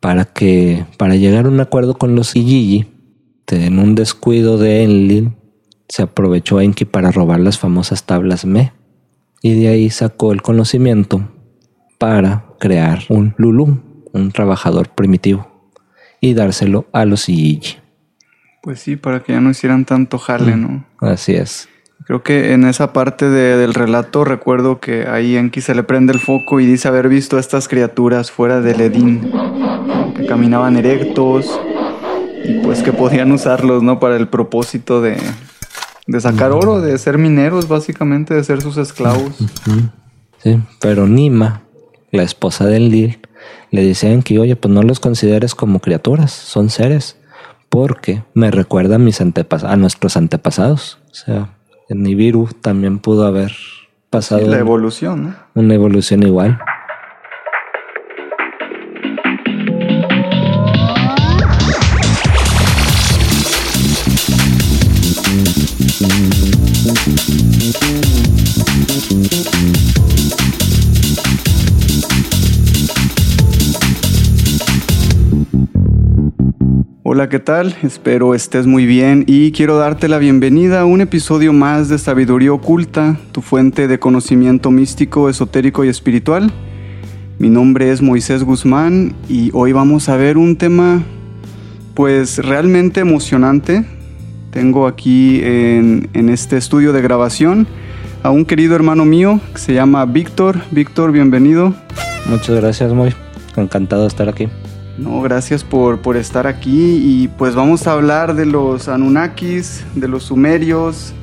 Para que para llegar a un acuerdo con los Igigi, en un descuido de Enlil, se aprovechó Enki para robar las famosas tablas Me y de ahí sacó el conocimiento para crear un Lulu, un trabajador primitivo, y dárselo a los Igigi. Pues sí, para que ya no hicieran tanto jale, ¿no? Así es. Creo que en esa parte de- del relato recuerdo que ahí Enki se le prende el foco y dice haber visto a estas criaturas fuera del Edín, que caminaban erectos y pues que podían usarlos, ¿no? Para el propósito de, de sacar oro, de ser mineros, básicamente, de ser sus esclavos. Sí, pero Nima, la esposa de Enlil, le dice a Enki, oye, pues no los consideres como criaturas, son seres, porque me recuerda a, mis antepas a nuestros antepasados. O sea, Nibiru también pudo haber pasado La evolución, ¿no? una evolución igual. Hola, ¿qué tal? Espero estés muy bien y quiero darte la bienvenida a un episodio más de Sabiduría Oculta, tu fuente de conocimiento místico, esotérico y espiritual. Mi nombre es Moisés Guzmán y hoy vamos a ver un tema pues realmente emocionante. Tengo aquí en, en este estudio de grabación a un querido hermano mío que se llama Víctor. Víctor, bienvenido. Muchas gracias, muy encantado de estar aquí. No, gracias por, por estar aquí y pues vamos a hablar de los Anunnakis, de los sumerios,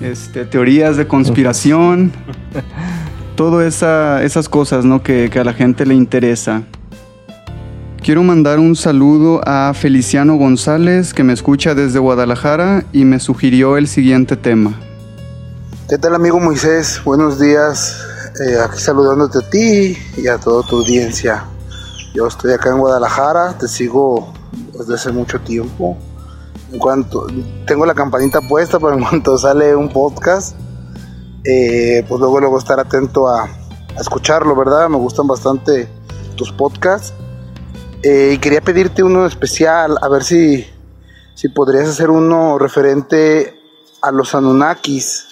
este, teorías de conspiración, todas esa, esas cosas ¿no? que, que a la gente le interesa. Quiero mandar un saludo a Feliciano González que me escucha desde Guadalajara y me sugirió el siguiente tema. ¿Qué tal amigo Moisés? Buenos días. Eh, aquí saludándote a ti y a toda tu audiencia. Yo estoy acá en Guadalajara, te sigo desde hace mucho tiempo. En cuanto tengo la campanita puesta, pero en cuanto sale un podcast, eh, pues luego luego estar atento a, escucharlo, ¿verdad? Me gustan bastante tus podcasts. Eh, y quería pedirte uno especial, a ver si, si podrías hacer uno referente a los Anunnakis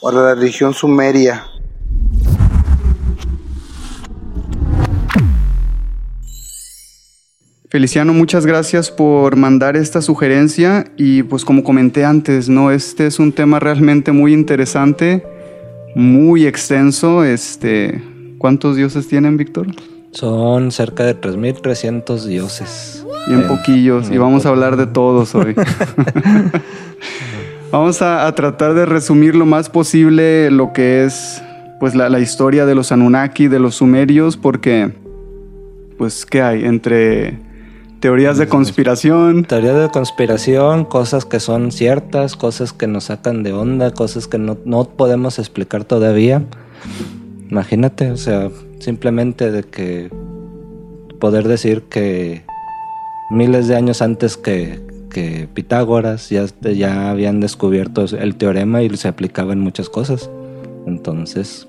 o a la religión sumeria. Feliciano, muchas gracias por mandar esta sugerencia y pues como comenté antes, ¿no? Este es un tema realmente muy interesante, muy extenso. Este, ¿Cuántos dioses tienen, Víctor? Son cerca de 3.300 dioses. Bien Eh, poquillos y vamos a hablar de todos hoy. vamos a, a tratar de resumir lo más posible lo que es pues la, la historia de los Anunnaki, de los sumerios, porque pues ¿qué hay? Entre teorías de conspiración, Teoría de conspiración, cosas que son ciertas, cosas que nos sacan de onda, cosas que no, no podemos explicar todavía. Imagínate, o sea, simplemente de que poder decir que miles de años antes que, que Pitágoras ya, ya habían descubierto el teorema y se aplicaba en muchas cosas. Entonces,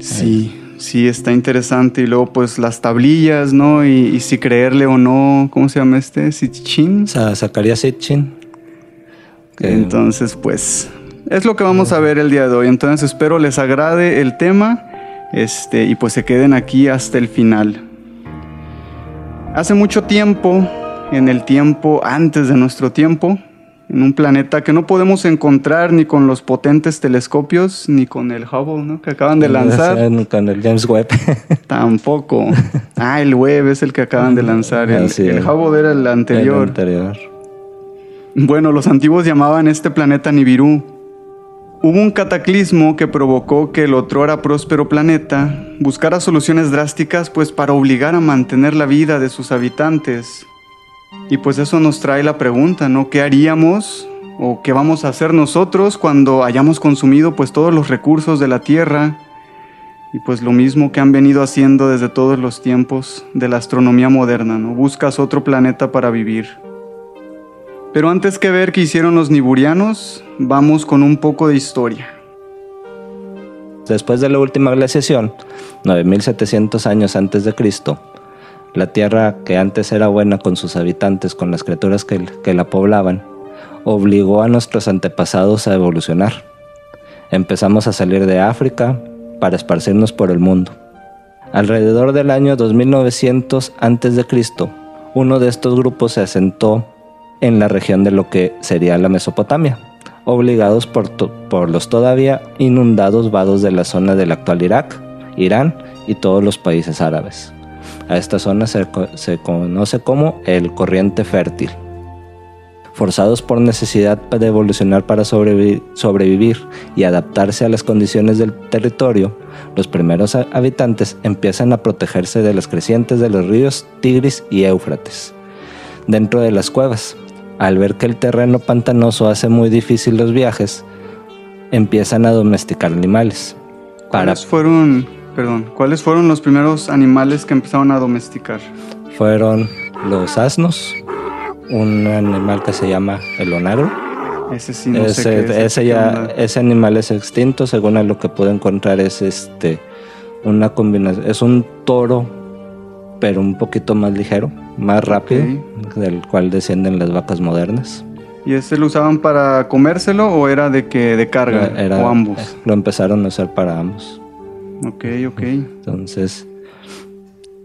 Sí, sí, está interesante. Y luego, pues, las tablillas, ¿no? Y, y si creerle o no, ¿cómo se llama este? Sitchin. sa- sacaría Sitchin. que- Entonces, pues, es lo que vamos a ver el día de hoy. Entonces, espero les agrade el tema. Este, y pues se queden aquí hasta el final. Hace mucho tiempo, en el tiempo antes de nuestro tiempo, en un planeta que no podemos encontrar ni con los potentes telescopios ni con el Hubble, ¿no? Que acaban de lanzar. Con el James Webb. Tampoco. Ah, el Webb es el que acaban de lanzar. El, el Hubble era el anterior. El anterior. Bueno, los antiguos llamaban este planeta Nibiru. Hubo un cataclismo que provocó que el otrora próspero planeta buscara soluciones drásticas pues para obligar a mantener la vida de sus habitantes y pues eso nos trae la pregunta, ¿no? ¿Qué haríamos o qué vamos a hacer nosotros cuando hayamos consumido pues todos los recursos de la Tierra? Y pues lo mismo que han venido haciendo desde todos los tiempos de la astronomía moderna, ¿no? Buscas otro planeta para vivir. Pero antes que ver qué hicieron los niburianos, vamos con un poco de historia. Después de la última glaciación, 9700 años antes de Cristo, la tierra que antes era buena con sus habitantes, con las criaturas que, la poblaban, obligó a nuestros antepasados a evolucionar. Empezamos a salir de África para esparcirnos por el mundo. Alrededor del año 2900 a.C., uno de estos grupos se asentó en la región de lo que sería la Mesopotamia, obligados por, por los todavía inundados vados de la zona del actual Irak, Irán y todos los países árabes. A esta zona se, conoce como el corriente fértil. Forzados por necesidad de evolucionar para sobrevivir y adaptarse a las condiciones del territorio, los primeros habitantes empiezan a protegerse de las crecientes de los ríos Tigris y Éufrates. Dentro de las cuevas, al ver que el terreno pantanoso hace muy difícil los viajes, empiezan a domesticar animales. ¿Cuáles fueron perdón, ¿cuáles fueron los primeros animales que empezaron a domesticar? Fueron los asnos, un animal que se llama el onagro. Ese sí no sé ese, ya, ese animal es extinto, según lo que puedo encontrar es este una combinación, es un toro, pero un poquito más ligero, más rápido, del cual descienden las vacas modernas. ¿Y ese lo usaban para comérselo o era de que de carga o ambos? Lo empezaron a usar para ambos. Ok, ok. Entonces,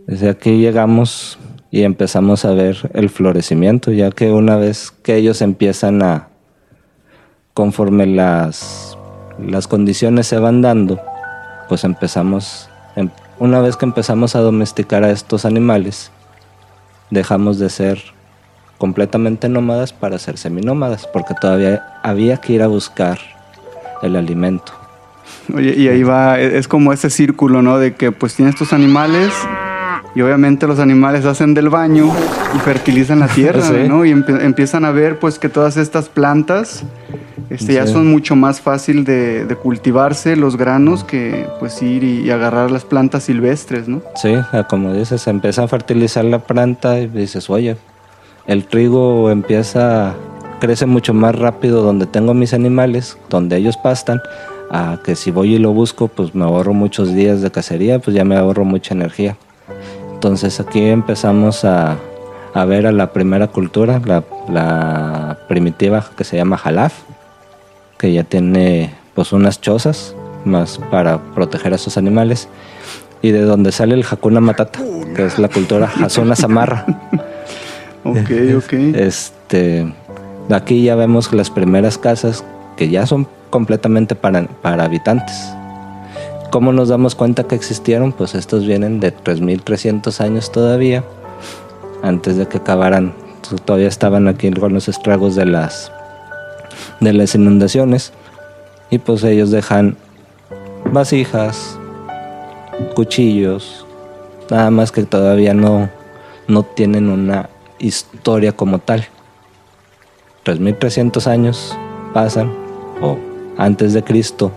desde aquí llegamos y empezamos a ver el florecimiento, ya que una vez que ellos empiezan a, conforme las, las condiciones se van dando, pues empezamos, em, una vez que empezamos a domesticar a estos animales, dejamos de ser completamente nómadas para ser seminómadas, porque todavía había que ir a buscar el alimento. Oye, y ahí va, e, es como ese círculo, ¿no? De que pues tienes tus animales y obviamente los animales hacen del baño y fertilizan la tierra, ¿no? Y empiezan a ver pues que todas estas plantas este, ya son mucho más fácil de, cultivarse los granos que pues ir y, agarrar las plantas silvestres, ¿no? Sí, como dices, empieza a fertilizar la planta y dices, oye, el trigo empieza, crece mucho más rápido donde tengo mis animales, donde ellos pastan, a que si voy y lo busco, pues me ahorro muchos días de cacería, pues ya me ahorro mucha energía. Entonces aquí empezamos a, ver a la primera cultura, la, primitiva que se llama Jalaf, que ya tiene pues unas chozas más para proteger a sus animales y de donde sale el Hakuna Matata, que es la cultura Hasuna Samarra. ok, ok. Este, aquí ya vemos las primeras casas que ya son completamente para, para habitantes. ¿Cómo nos damos cuenta que existieron? Pues estos vienen de 3.300 años todavía, antes de que acabaran, todavía estaban aquí con los estragos de las, de las inundaciones, y pues ellos dejan vasijas, cuchillos, nada más que todavía no, no tienen una historia como tal. 3.300 años pasan, o antes de Cristo,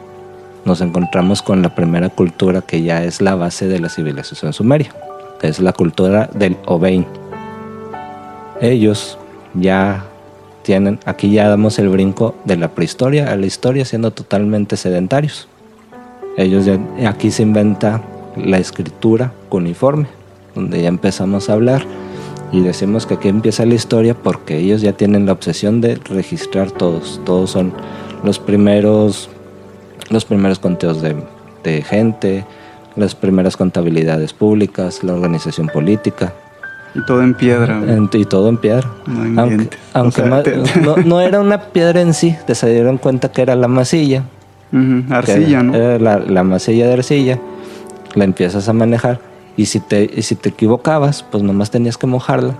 nos encontramos con la primera cultura que ya es la base de la civilización sumeria, que es la cultura del Obein. Ellos ya tienen, aquí ya damos el brinco de la prehistoria a la historia siendo totalmente sedentarios. Ellos aquí se inventa la escritura cuneiforme, donde ya empezamos a hablar y decimos que aquí empieza la historia porque ellos ya tienen la obsesión de registrar todos, todos son los primeros, los primeros conteos de, gente, las primeras contabilidades públicas, la organización política. Y todo en piedra. En- y todo en piedra. No aunque inventes. aunque O sea, ma- te- no, no era una piedra en sí, te se dieron cuenta que era la masilla. Arcilla, ¿no? Era la, la masilla de arcilla, la empiezas a manejar y si te, y si te equivocabas, pues nomás tenías que mojarla.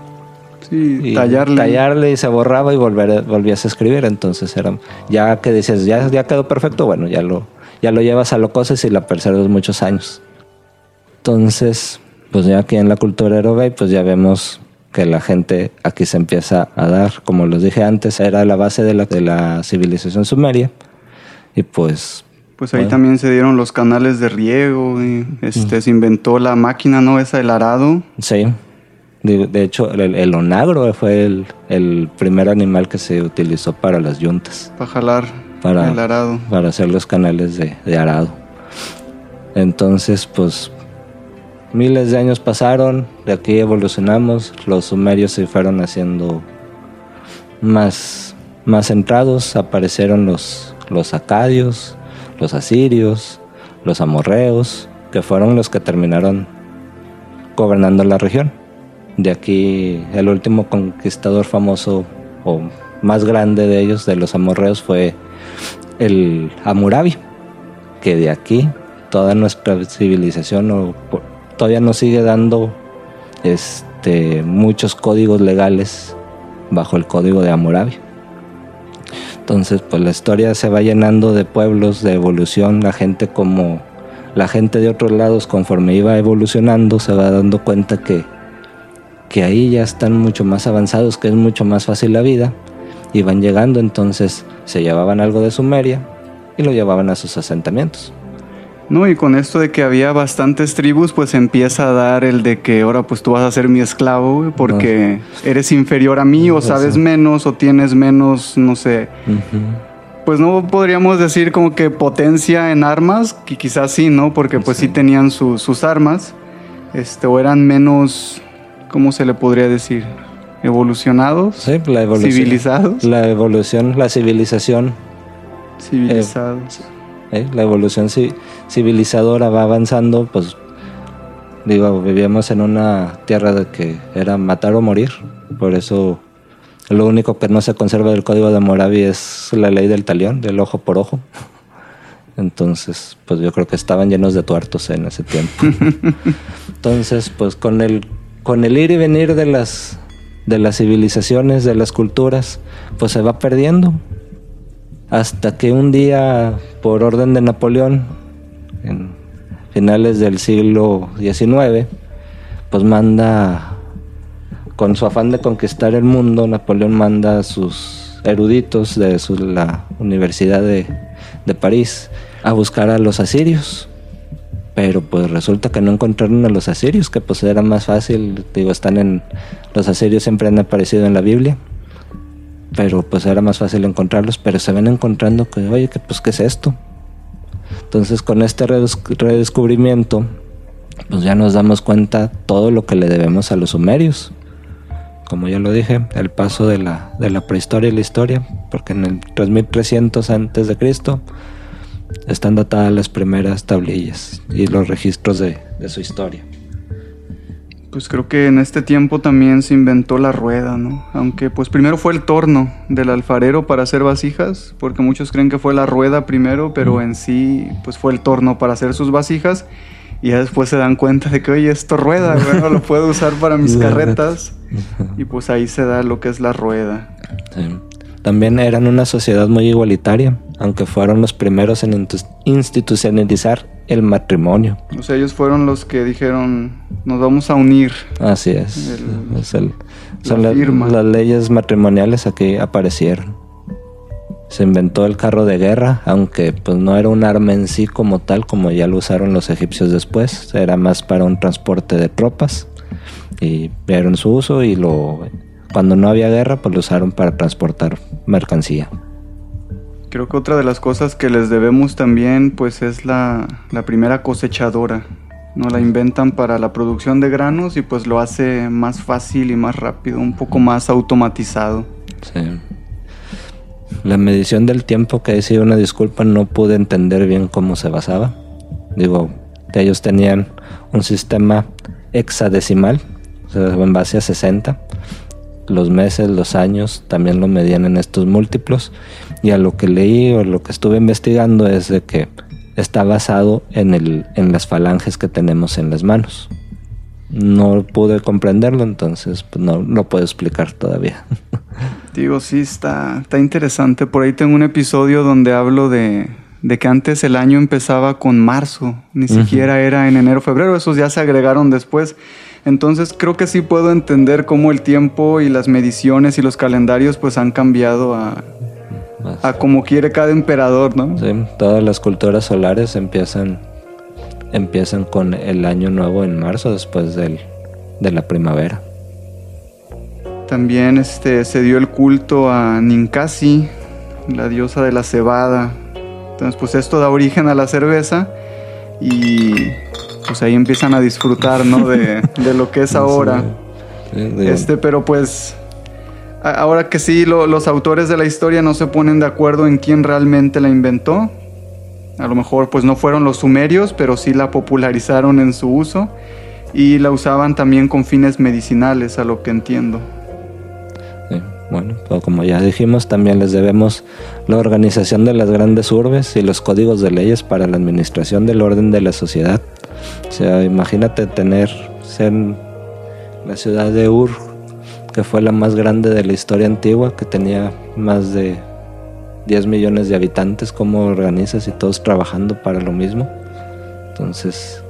Sí, y tallarle. tallarle y se borraba y volver, volvías a escribir. Entonces era, ya que decías, ya, ya quedó perfecto, bueno, ya lo, ya lo llevas a lo cosas y la preservas muchos años. Entonces, pues ya aquí en la cultura Aerobay, pues ya vemos que la gente aquí se empieza a dar, como les dije antes, era la base de la, de la civilización sumeria. Y pues Pues ahí Bueno. también se dieron los canales de riego, y, Mm. este, se inventó la máquina, ¿no? Esa, el arado. Sí. De, de hecho, el, el onagro fue el, el primer animal que se utilizó para las yuntas, Para jalar Para- el arado. para hacer los canales de, de arado. Entonces, pues, miles de años pasaron, de aquí evolucionamos, los sumerios se fueron haciendo más, más centrados, aparecieron los, los acadios, los asirios, los amorreos, que fueron los que terminaron gobernando la región. De aquí el último conquistador famoso o más grande de ellos, de los amorreos, fue el Hammurabi, que de aquí toda nuestra civilización o todavía nos sigue dando este, muchos códigos legales bajo el código de Hammurabi. Entonces, pues la historia se va llenando de pueblos, de evolución, la gente como la gente de otros lados conforme iba evolucionando se va dando cuenta que, que ahí ya están mucho más avanzados, que es mucho más fácil la vida y van llegando, entonces se llevaban algo de Sumeria y lo llevaban a sus asentamientos. No, y con esto de que había bastantes tribus, pues empieza a dar el de que ahora pues tú vas a ser mi esclavo, porque eres inferior a mí o Eso. sabes menos o tienes menos, no sé. Pues no podríamos decir como que potencia en armas, que quizás sí, ¿no? Porque pues sí, Sí. tenían su- sus armas, este, o eran menos, ¿cómo se le podría decir? Evolucionados, Sí, la evolución. civilizados, La evolución, la civilización civilizados. ¿eh? La evolución ci- civilizadora va avanzando, pues digo, vivíamos en una tierra de que era matar o morir, por eso lo único que no se conserva del código de Moravi es la ley del talión, del ojo por ojo. Entonces, pues yo creo que estaban llenos de tuertos en ese tiempo. Entonces, pues con el con el ir y venir de las de las civilizaciones, de las culturas, pues se va perdiendo. Hasta que un día, por orden de Napoleón, en finales del siglo XIX, pues manda, con su afán de conquistar el mundo, Napoleón manda a sus eruditos de su- la Universidad de, de París a buscar a los asirios. Pero pues resulta que no encontraron a los asirios, que pues era más fácil, digo, están en... Los asirios siempre han aparecido en la Biblia pero pues era más fácil encontrarlos, pero se ven encontrando que, oye, que pues qué es esto. Entonces con este redes- redescubrimiento, pues ya nos damos cuenta todo lo que le debemos a los sumerios. Como ya lo dije, el paso de la, de la prehistoria y la historia, porque en el 3300 antes de Cristo están datadas las primeras tablillas y los registros de, de su historia. Pues creo que en este tiempo también se inventó la rueda, ¿no? Aunque pues primero fue el torno del alfarero para hacer vasijas, porque muchos creen que fue la rueda primero, pero en sí pues fue el torno para hacer sus vasijas y ya después se dan cuenta de que, oye, esto rueda, bueno, lo puedo usar para mis carretas y pues ahí se da lo que es la rueda. Sí. También eran una sociedad muy igualitaria, aunque fueron los primeros en institucionalizar el matrimonio. O sea, ellos fueron los que dijeron, nos vamos a unir. Así es. El- Es el- son la la- firma. las leyes matrimoniales aquí aparecieron. Se inventó el carro de guerra, aunque pues no era un arma en sí como tal, como ya lo usaron los egipcios después. Era más para un transporte de tropas y vieron su uso y lo cuando no había guerra pues lo usaron para transportar mercancía. Creo que otra de las cosas que les debemos también pues es la, la primera cosechadora. No la inventan para la producción de granos y pues lo hace más fácil y más rápido, un poco más automatizado. Sí. La medición del tiempo, que sido una disculpa, no pude entender bien cómo se basaba. Digo, ellos tenían un sistema hexadecimal, o sea, en base a 60. Los meses, los años también lo medían en estos múltiplos. Y a lo que leí o lo que estuve investigando es de que está basado en, el, en las falanges que tenemos en las manos. No pude comprenderlo, entonces pues, no lo puedo explicar todavía. Digo, sí, está, está interesante. Por ahí tengo un episodio donde hablo de, de que antes el año empezaba con marzo, ni siquiera era en enero, febrero, esos ya se agregaron después. Entonces creo que sí puedo entender cómo el tiempo y las mediciones y los calendarios pues han cambiado a, a como quiere cada emperador, ¿no? Sí, todas las culturas solares empiezan, empiezan con el año nuevo en marzo después del, de la primavera. También este, se dio el culto a Ninkasi, la diosa de la cebada. Entonces, pues esto da origen a la cerveza y pues ahí empiezan a disfrutar, ¿no? De, de lo que es ahora. Este, pero pues ahora que sí, los autores de la historia no se ponen de acuerdo en quién realmente la inventó. A lo mejor pues no fueron los sumerios, pero sí la popularizaron en su uso y la usaban también con fines medicinales, a lo que entiendo. Bueno, pues como ya dijimos, también les debemos la organización de las grandes urbes y los códigos de leyes para la administración del orden de la sociedad. O sea, imagínate tener ser la ciudad de Ur, que fue la más grande de la historia antigua, que tenía más de 10 millones de habitantes, cómo organizas y todos trabajando para lo mismo. Entonces...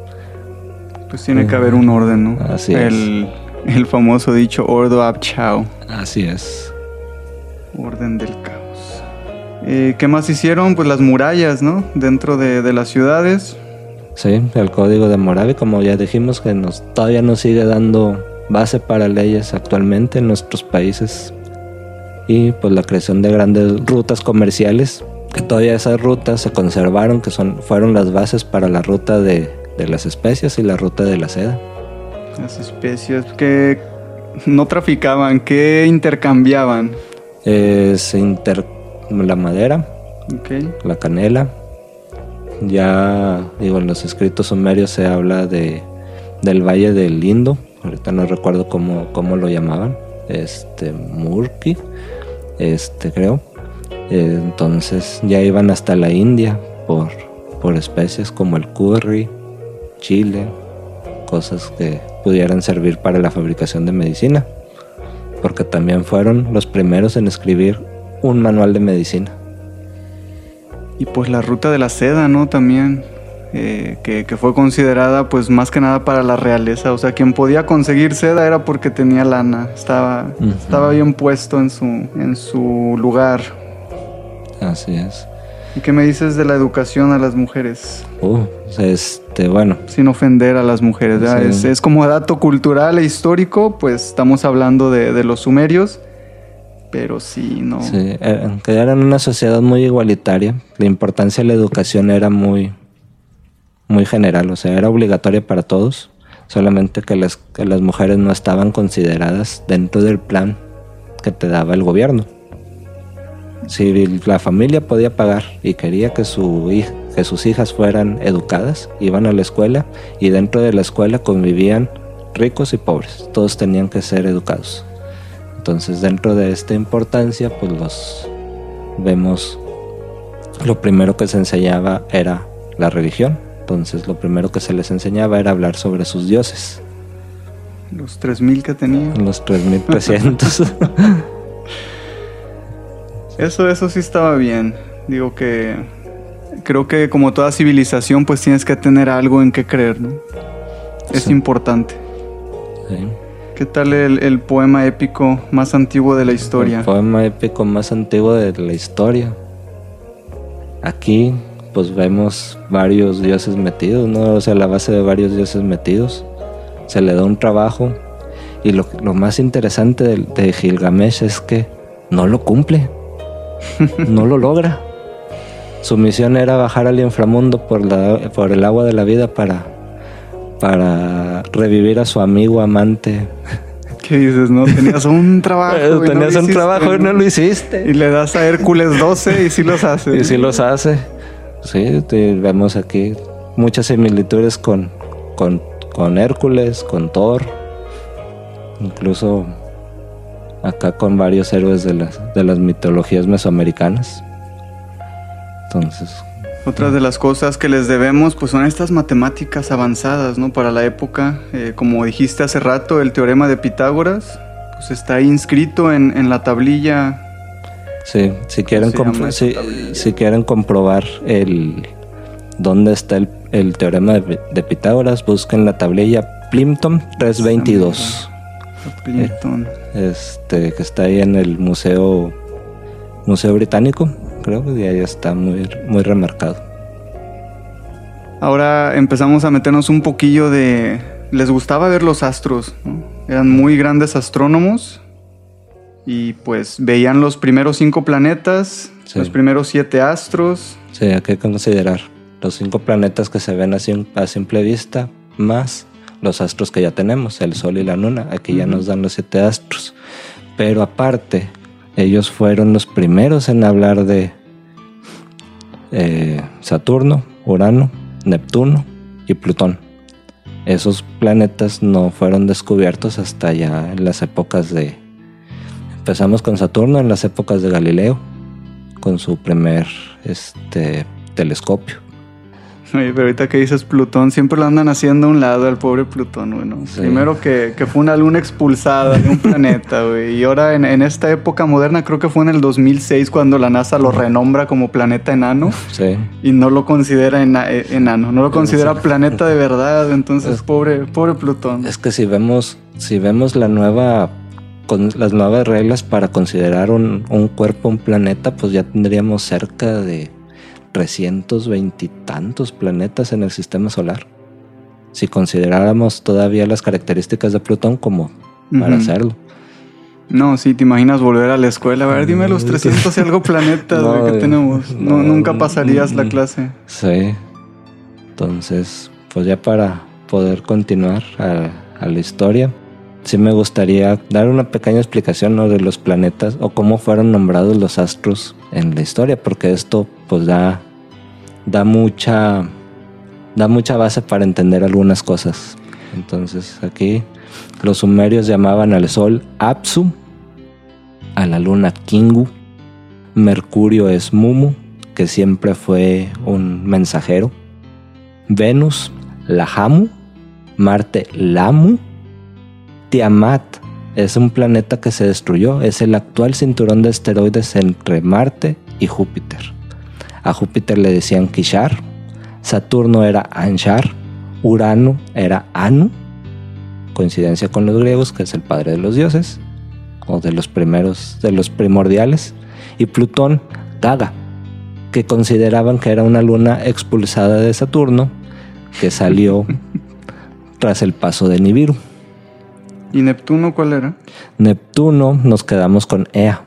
Pues tiene que haber un orden, ¿no? Así el, es. El famoso dicho Ordo Ab Chao. Así es. Orden del caos. Eh, ¿Qué más hicieron? Pues las murallas, ¿no? Dentro de, de las ciudades. Sí, el código de Moravia, como ya dijimos, que nos, todavía nos sigue dando base para leyes actualmente en nuestros países. Y pues la creación de grandes rutas comerciales, que todavía esas rutas se conservaron, que son, fueron las bases para la ruta de, de las especias y la ruta de la seda. Las especies que no traficaban, que intercambiaban. Eh, se inter... la madera, Okay. la canela. Ya, digo, en los escritos sumerios se habla de, del Valle del Indo. Ahorita no recuerdo cómo, cómo lo llamaban. Este, Murki, este creo. Eh, entonces ya iban hasta la India por, por especies como el curry, chile, cosas que pudieran servir para la fabricación de medicina. Porque también fueron los primeros en escribir un manual de medicina. Y pues la ruta de la seda, ¿no? También, eh, que, que, fue considerada pues más que nada para la realeza. O sea, quien podía conseguir seda era porque tenía lana, estaba, uh -huh. estaba bien puesto en su, en su lugar. Así es. ¿Y qué me dices de la educación a las mujeres? Uh, este, bueno. Sin ofender a las mujeres, sí. es, es, como dato cultural e histórico, pues estamos hablando de, de los sumerios pero sí, no. Sí, aunque eran una sociedad muy igualitaria, la importancia de la educación era muy, muy general, o sea, era obligatoria para todos, solamente que las, que las mujeres no estaban consideradas dentro del plan que te daba el gobierno. Si la familia podía pagar y quería que, su, que sus hijas fueran educadas, iban a la escuela y dentro de la escuela convivían ricos y pobres, todos tenían que ser educados. Entonces dentro de esta importancia pues los vemos lo primero que se enseñaba era la religión. Entonces lo primero que se les enseñaba era hablar sobre sus dioses. Los 3000 que tenían. Los 3300. eso eso sí estaba bien. Digo que creo que como toda civilización pues tienes que tener algo en qué creer, ¿no? Es sí. importante. Sí. ¿Qué tal el, el, poema épico más antiguo de la historia? El poema épico más antiguo de la historia. Aquí pues vemos varios dioses metidos, ¿no? O sea, la base de varios dioses metidos. Se le da un trabajo. Y lo, lo más interesante de, de, Gilgamesh es que no lo cumple. No lo logra. Su misión era bajar al inframundo por, la, por el agua de la vida para para revivir a su amigo amante. ¿Qué dices? No, tenías un trabajo. Y tenías no un trabajo y no lo hiciste. Y le das a Hércules 12 y sí los hace. Y sí los hace. Sí, vemos aquí muchas similitudes con, con, con Hércules, con Thor. incluso acá con varios héroes de las, de las mitologías mesoamericanas. Entonces, Otras de las cosas que les debemos pues son estas matemáticas avanzadas, ¿no? Para la época, eh, como dijiste hace rato, el teorema de Pitágoras, pues está ahí inscrito en, en la tablilla. sí, si quieren, si, tablilla? si quieren comprobar el dónde está el, el teorema de, de Pitágoras, busquen la tablilla Plimpton 322. Plimpton. Este que está ahí en el museo museo británico creo y ahí está muy muy remarcado Ahora empezamos a meternos un poquillo de... Les gustaba ver los astros, ¿no? Eran muy grandes astrónomos y pues veían los primeros cinco planetas, Sí. los primeros siete astros. sí hay que considerar los cinco planetas que se ven a, a simple vista más los astros que ya tenemos el sol y la luna aquí ya nos dan los siete astros. Pero aparte ellos fueron los primeros en hablar de eh, Saturno Urano Neptuno y Plutón. Esos planetas no fueron descubiertos hasta ya en las épocas de... Empezamos con Saturno en las épocas de Galileo, con su primer este, telescopio. Oye, pero ahorita que dices Plutón, siempre lo andan haciendo a un lado al pobre Plutón, güey, ¿no? Sí. Primero que, que fue una luna expulsada de un planeta, güey. Y ahora en, en esta época moderna, creo que fue en el 2006 cuando la NASA lo renombra como planeta enano Sí, y no lo considera ena- eh, enano, no lo considera planeta de verdad. Entonces, pobre, pobre Plutón. es que si vemos, si vemos la nueva, con las nuevas reglas para considerar un, un cuerpo, un planeta, pues ya tendríamos cerca de 320 y tantos planetas en el sistema solar. Si consideráramos todavía las características de Plutón como para hacerlo. No, sí, te imaginas volver a la escuela. A ver, dime los 300 y algo planetas No, que tenemos. No, no, nunca pasarías la mm, clase. Sí. Entonces, pues ya para poder continuar a, a la historia, sí me gustaría dar una pequeña explicación ¿no? de los planetas o cómo fueron nombrados los astros en la historia, porque esto pues da, da mucha da mucha base para entender algunas cosas. Entonces, aquí los sumerios llamaban al sol Apsu, a la luna Kingu, Mercurio es Mumu, que siempre fue un mensajero. Venus, Lahamu. Marte, Lamu. Tiamat es un planeta que se destruyó. Es el actual cinturón de asteroides entre Marte y Júpiter. A Júpiter le decían Kishar. Saturno era Anshar. Urano era Anu. Coincidencia con los griegos, que es el padre de los dioses. O de los primeros, de los primordiales. Y Plutón, Gaga que consideraban que era una luna expulsada de Saturno que salió tras el paso de Nibiru. ¿Y Neptuno cuál era? Neptuno nos quedamos con Ea,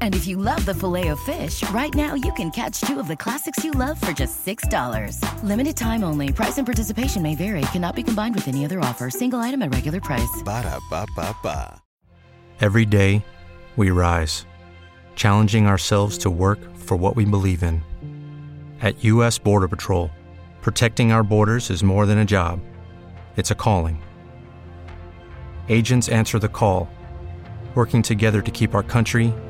And if you love the filet of fish, right now you can catch two of the classics you love for just $6. Limited time only. Price and participation may vary. Cannot be combined with any other offer. Single item at regular price. Ba-da-ba-ba-ba. Every day, we rise, challenging ourselves to work for what we believe in. At U.S. Border Patrol, protecting our borders is more than a job, it's a calling. Agents answer the call, working together to keep our country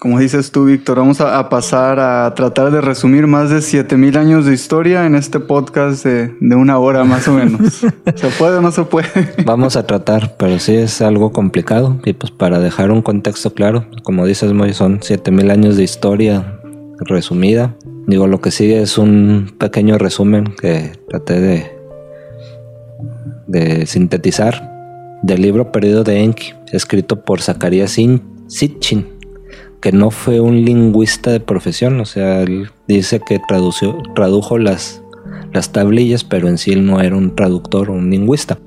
como dices tú, Víctor, vamos a, a pasar a tratar de resumir más de 7000 años de historia en este podcast de, de una hora más o menos. ¿Se puede o no se puede? Vamos a tratar, pero sí es algo complicado. Y pues para dejar un contexto claro, como dices, Moy, son 7000 años de historia resumida. Digo, lo que sigue es un pequeño resumen que traté de, de sintetizar del libro perdido de Enki, escrito por Zacarías Sin- Sitchin, que no fue un lingüista de profesión, o sea, él dice que tradujo las, las tablillas, pero en sí él no era un traductor o un lingüista,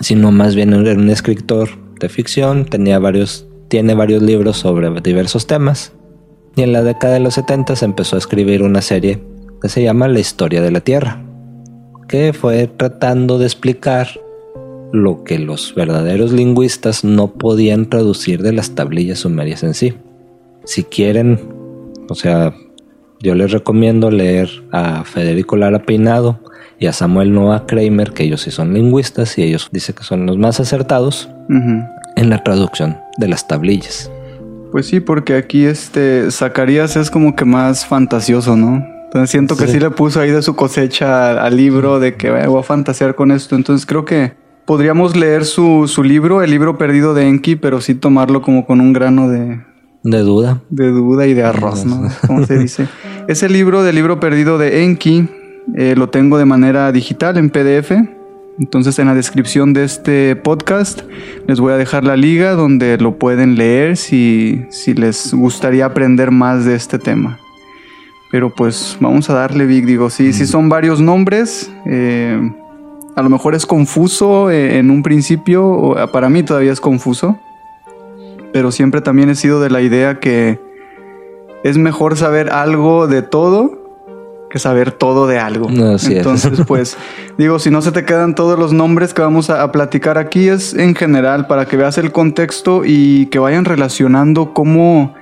sino más bien era un escritor de ficción, tenía varios, tiene varios libros sobre diversos temas, y en la década de los 70 se empezó a escribir una serie que se llama La historia de la Tierra, que fue tratando de explicar lo que los verdaderos lingüistas no podían traducir de las tablillas sumerias en sí. Si quieren, o sea, yo les recomiendo leer a Federico Lara Peinado y a Samuel Noah Kramer, que ellos sí son lingüistas y ellos dicen que son los más acertados en la traducción de las tablillas. Pues sí, porque aquí este Zacarías es como que más fantasioso, ¿no? Entonces siento que sí, le puso ahí de su cosecha al libro de que voy a fantasear con esto. Entonces creo que podríamos leer su, su libro, el libro perdido de Enki, pero sí tomarlo como con un grano de... De duda. De duda y de arroz, ¿no? Como se dice. Ese libro del libro perdido de Enki eh, lo tengo de manera digital en PDF. Entonces en la descripción de este podcast les voy a dejar la liga donde lo pueden leer si, si les gustaría aprender más de este tema. Pero pues vamos a darle, Vic. Digo, sí, sí son varios nombres. Eh, a lo mejor es confuso eh, en un principio, para mí todavía es confuso. Pero siempre también he sido de la idea que es mejor saber algo de todo que saber todo de algo. Entonces, pues, digo, si no se te quedan todos los nombres que vamos a, platicar aquí, es en general para que veas el contexto y que vayan relacionando cómo,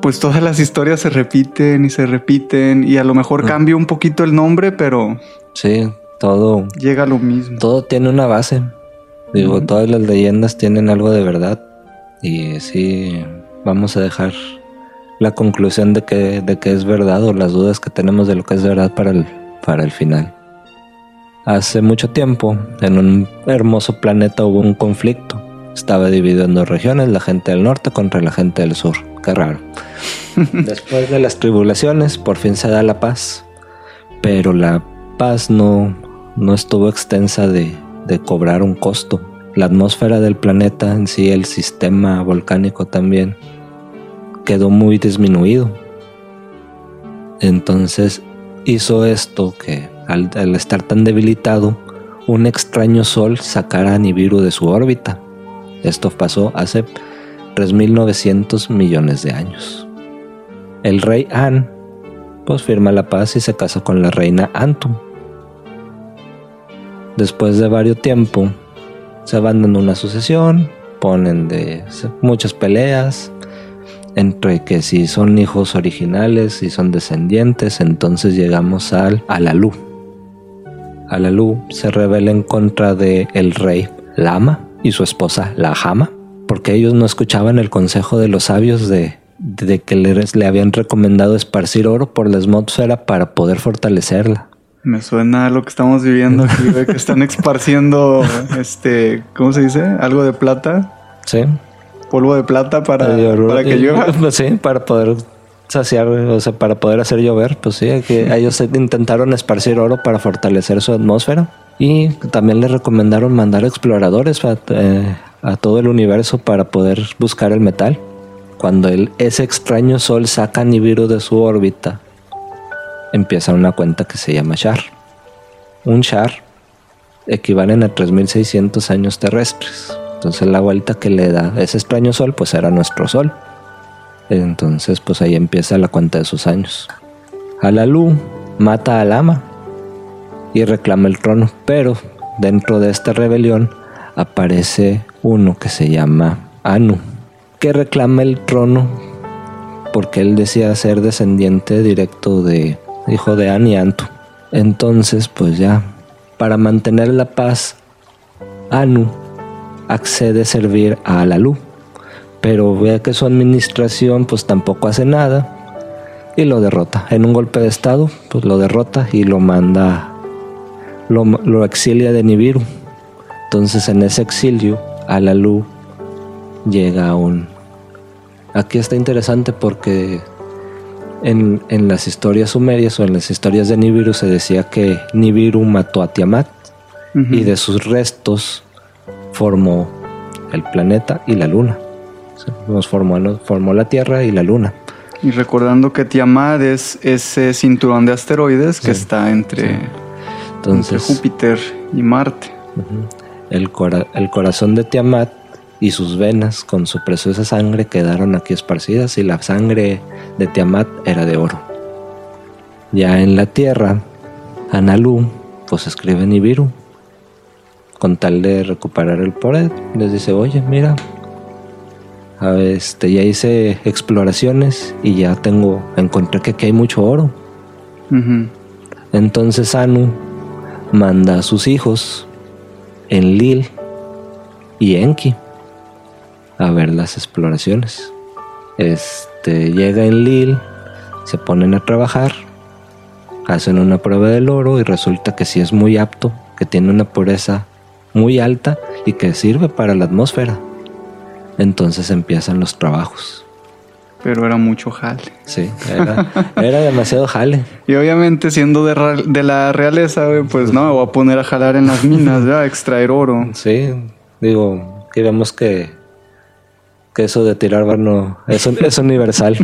pues, todas las historias se repiten y se repiten y a lo mejor cambia un poquito el nombre, pero... Sí, todo... Llega a lo mismo. Todo tiene una base. Digo, todas las leyendas tienen algo de verdad y sí, vamos a dejar la conclusión de que, de que es verdad o las dudas que tenemos de lo que es verdad para el, para el final. Hace mucho tiempo, en un hermoso planeta hubo un conflicto. Estaba dividido en dos regiones, la gente del norte contra la gente del sur. Qué raro. Después de las tribulaciones, por fin se da la paz. Pero la paz no, no estuvo extensa de, de cobrar un costo. La atmósfera del planeta en sí, el sistema volcánico también, quedó muy disminuido. Entonces hizo esto que al, estar tan debilitado, un extraño sol sacara a Nibiru de su órbita. Esto pasó hace 3.900 millones de años. El rey An pues firma la paz y se casa con la reina Antum. Después de varios tiempo, se dando una sucesión, ponen de muchas peleas, entre que si son hijos originales, si son descendientes, entonces llegamos al Alalú. Alalú se rebela en contra de el rey Lama y su esposa Lahama, porque ellos no escuchaban el consejo de los sabios de, de que le, habían recomendado esparcir oro por la atmósfera para poder fortalecerla. Me suena a lo que estamos viviendo aquí, que están esparciendo, este, ¿cómo se dice? Algo de plata. Sí polvo de plata para, para que llueva. Pues sí, para poder saciar, o sea, para poder hacer llover, pues sí, que ellos intentaron esparcir oro para fortalecer su atmósfera y también les recomendaron mandar exploradores a, eh, a todo el universo para poder buscar el metal. Cuando el, ese extraño sol saca Nibiru de su órbita, empieza una cuenta que se llama Shar. Un Shar equivalen a 3600 años terrestres. Entonces la vuelta que le da ese extraño sol pues era nuestro sol. Entonces pues ahí empieza la cuenta de sus años. Alalu mata a Lama y reclama el trono, pero dentro de esta rebelión aparece uno que se llama Anu, que reclama el trono porque él decía ser descendiente directo de hijo de An y Antu. Entonces, pues ya, para mantener la paz, Anu accede a servir a la luz, pero ve que su administración pues tampoco hace nada y lo derrota. En un golpe de estado pues lo derrota y lo manda, lo, exilia de Nibiru. Entonces en ese exilio a la luz llega un... Aquí está interesante porque en, las historias sumerias o en las historias de Nibiru se decía que Nibiru mató a Tiamat y de sus restos formó el planeta y la luna. Nos formó, nos formó la Tierra y la Luna. Y recordando que Tiamat es ese cinturón de asteroides que está entre, Entonces, entre Júpiter y Marte. El, cora- el corazón de Tiamat y sus venas con su preciosa sangre quedaron aquí esparcidas y la sangre de Tiamat era de oro. Ya en la tierra, Analu pues escribe Nibiru con tal de recuperar el poder. Les dice, oye, mira, a este, ya hice exploraciones y ya tengo, encontré que aquí hay mucho oro. Entonces Anu manda a sus hijos, Enlil y Enki, a ver las exploraciones. Este llega Enlil, se ponen a trabajar, hacen una prueba del oro y resulta que sí es muy apto, que tiene una pureza muy alta y que sirve para la atmósfera. Entonces empiezan los trabajos. Pero era mucho jale. Sí, era, era demasiado jale. Y obviamente siendo de, de la realeza, pues no, me voy a poner a jalar en las minas, ¿verdad? a extraer oro. Sí, digo, que vemos que, que eso de tirar bar no es, un- es universal.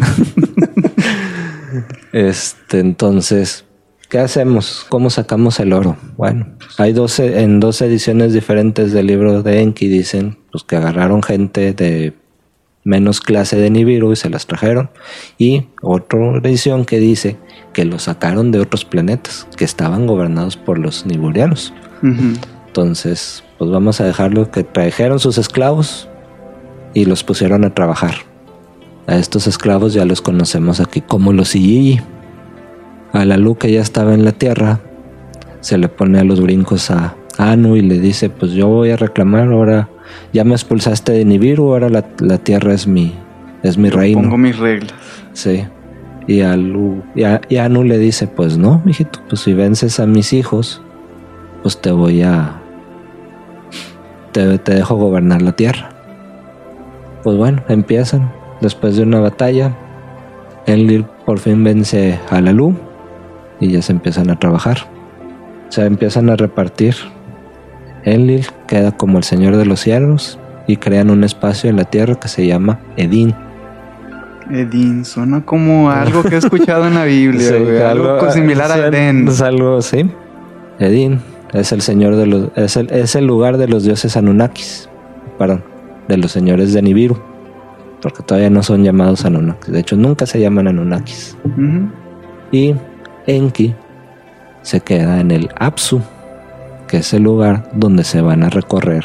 este, entonces, ¿qué hacemos? ¿Cómo sacamos el oro? Bueno, hay 12, en dos ediciones diferentes del libro de Enki dicen pues, que agarraron gente de menos clase de Nibiru y se las trajeron. Y otra edición que dice que lo sacaron de otros planetas que estaban gobernados por los niburianos. Entonces, pues vamos a dejarlo que trajeron sus esclavos y los pusieron a trabajar. A estos esclavos ya los conocemos aquí como los Iyiji. A la Lu que ya estaba en la tierra, se le pone a los brincos a Anu y le dice, pues yo voy a reclamar, ahora ya me expulsaste de Nibiru, ahora la, la tierra es mi, es mi reino. Pongo mis reglas. Sí. Y a, Lu, y, a, y Anu le dice, pues no, mijito, pues si vences a mis hijos, pues te voy a... Te, te dejo gobernar la tierra. Pues bueno, empiezan. Después de una batalla, Enlil por fin vence a la Lu y ya se empiezan a trabajar. Se empiezan a repartir. Enlil queda como el señor de los cielos y crean un espacio en la tierra que se llama Edín. Edín, suena como algo que he escuchado en la Biblia, Sí, algo, algo- similar a Edén. Es algo así. Edín es el señor de los. Es el, es el lugar de los dioses Anunnakis. Perdón, de los señores de Nibiru. Porque todavía no son llamados Anunnakis. De hecho, nunca se llaman Anunnakis. Y Enki se queda en el Apsu, que es el lugar donde se van a recorrer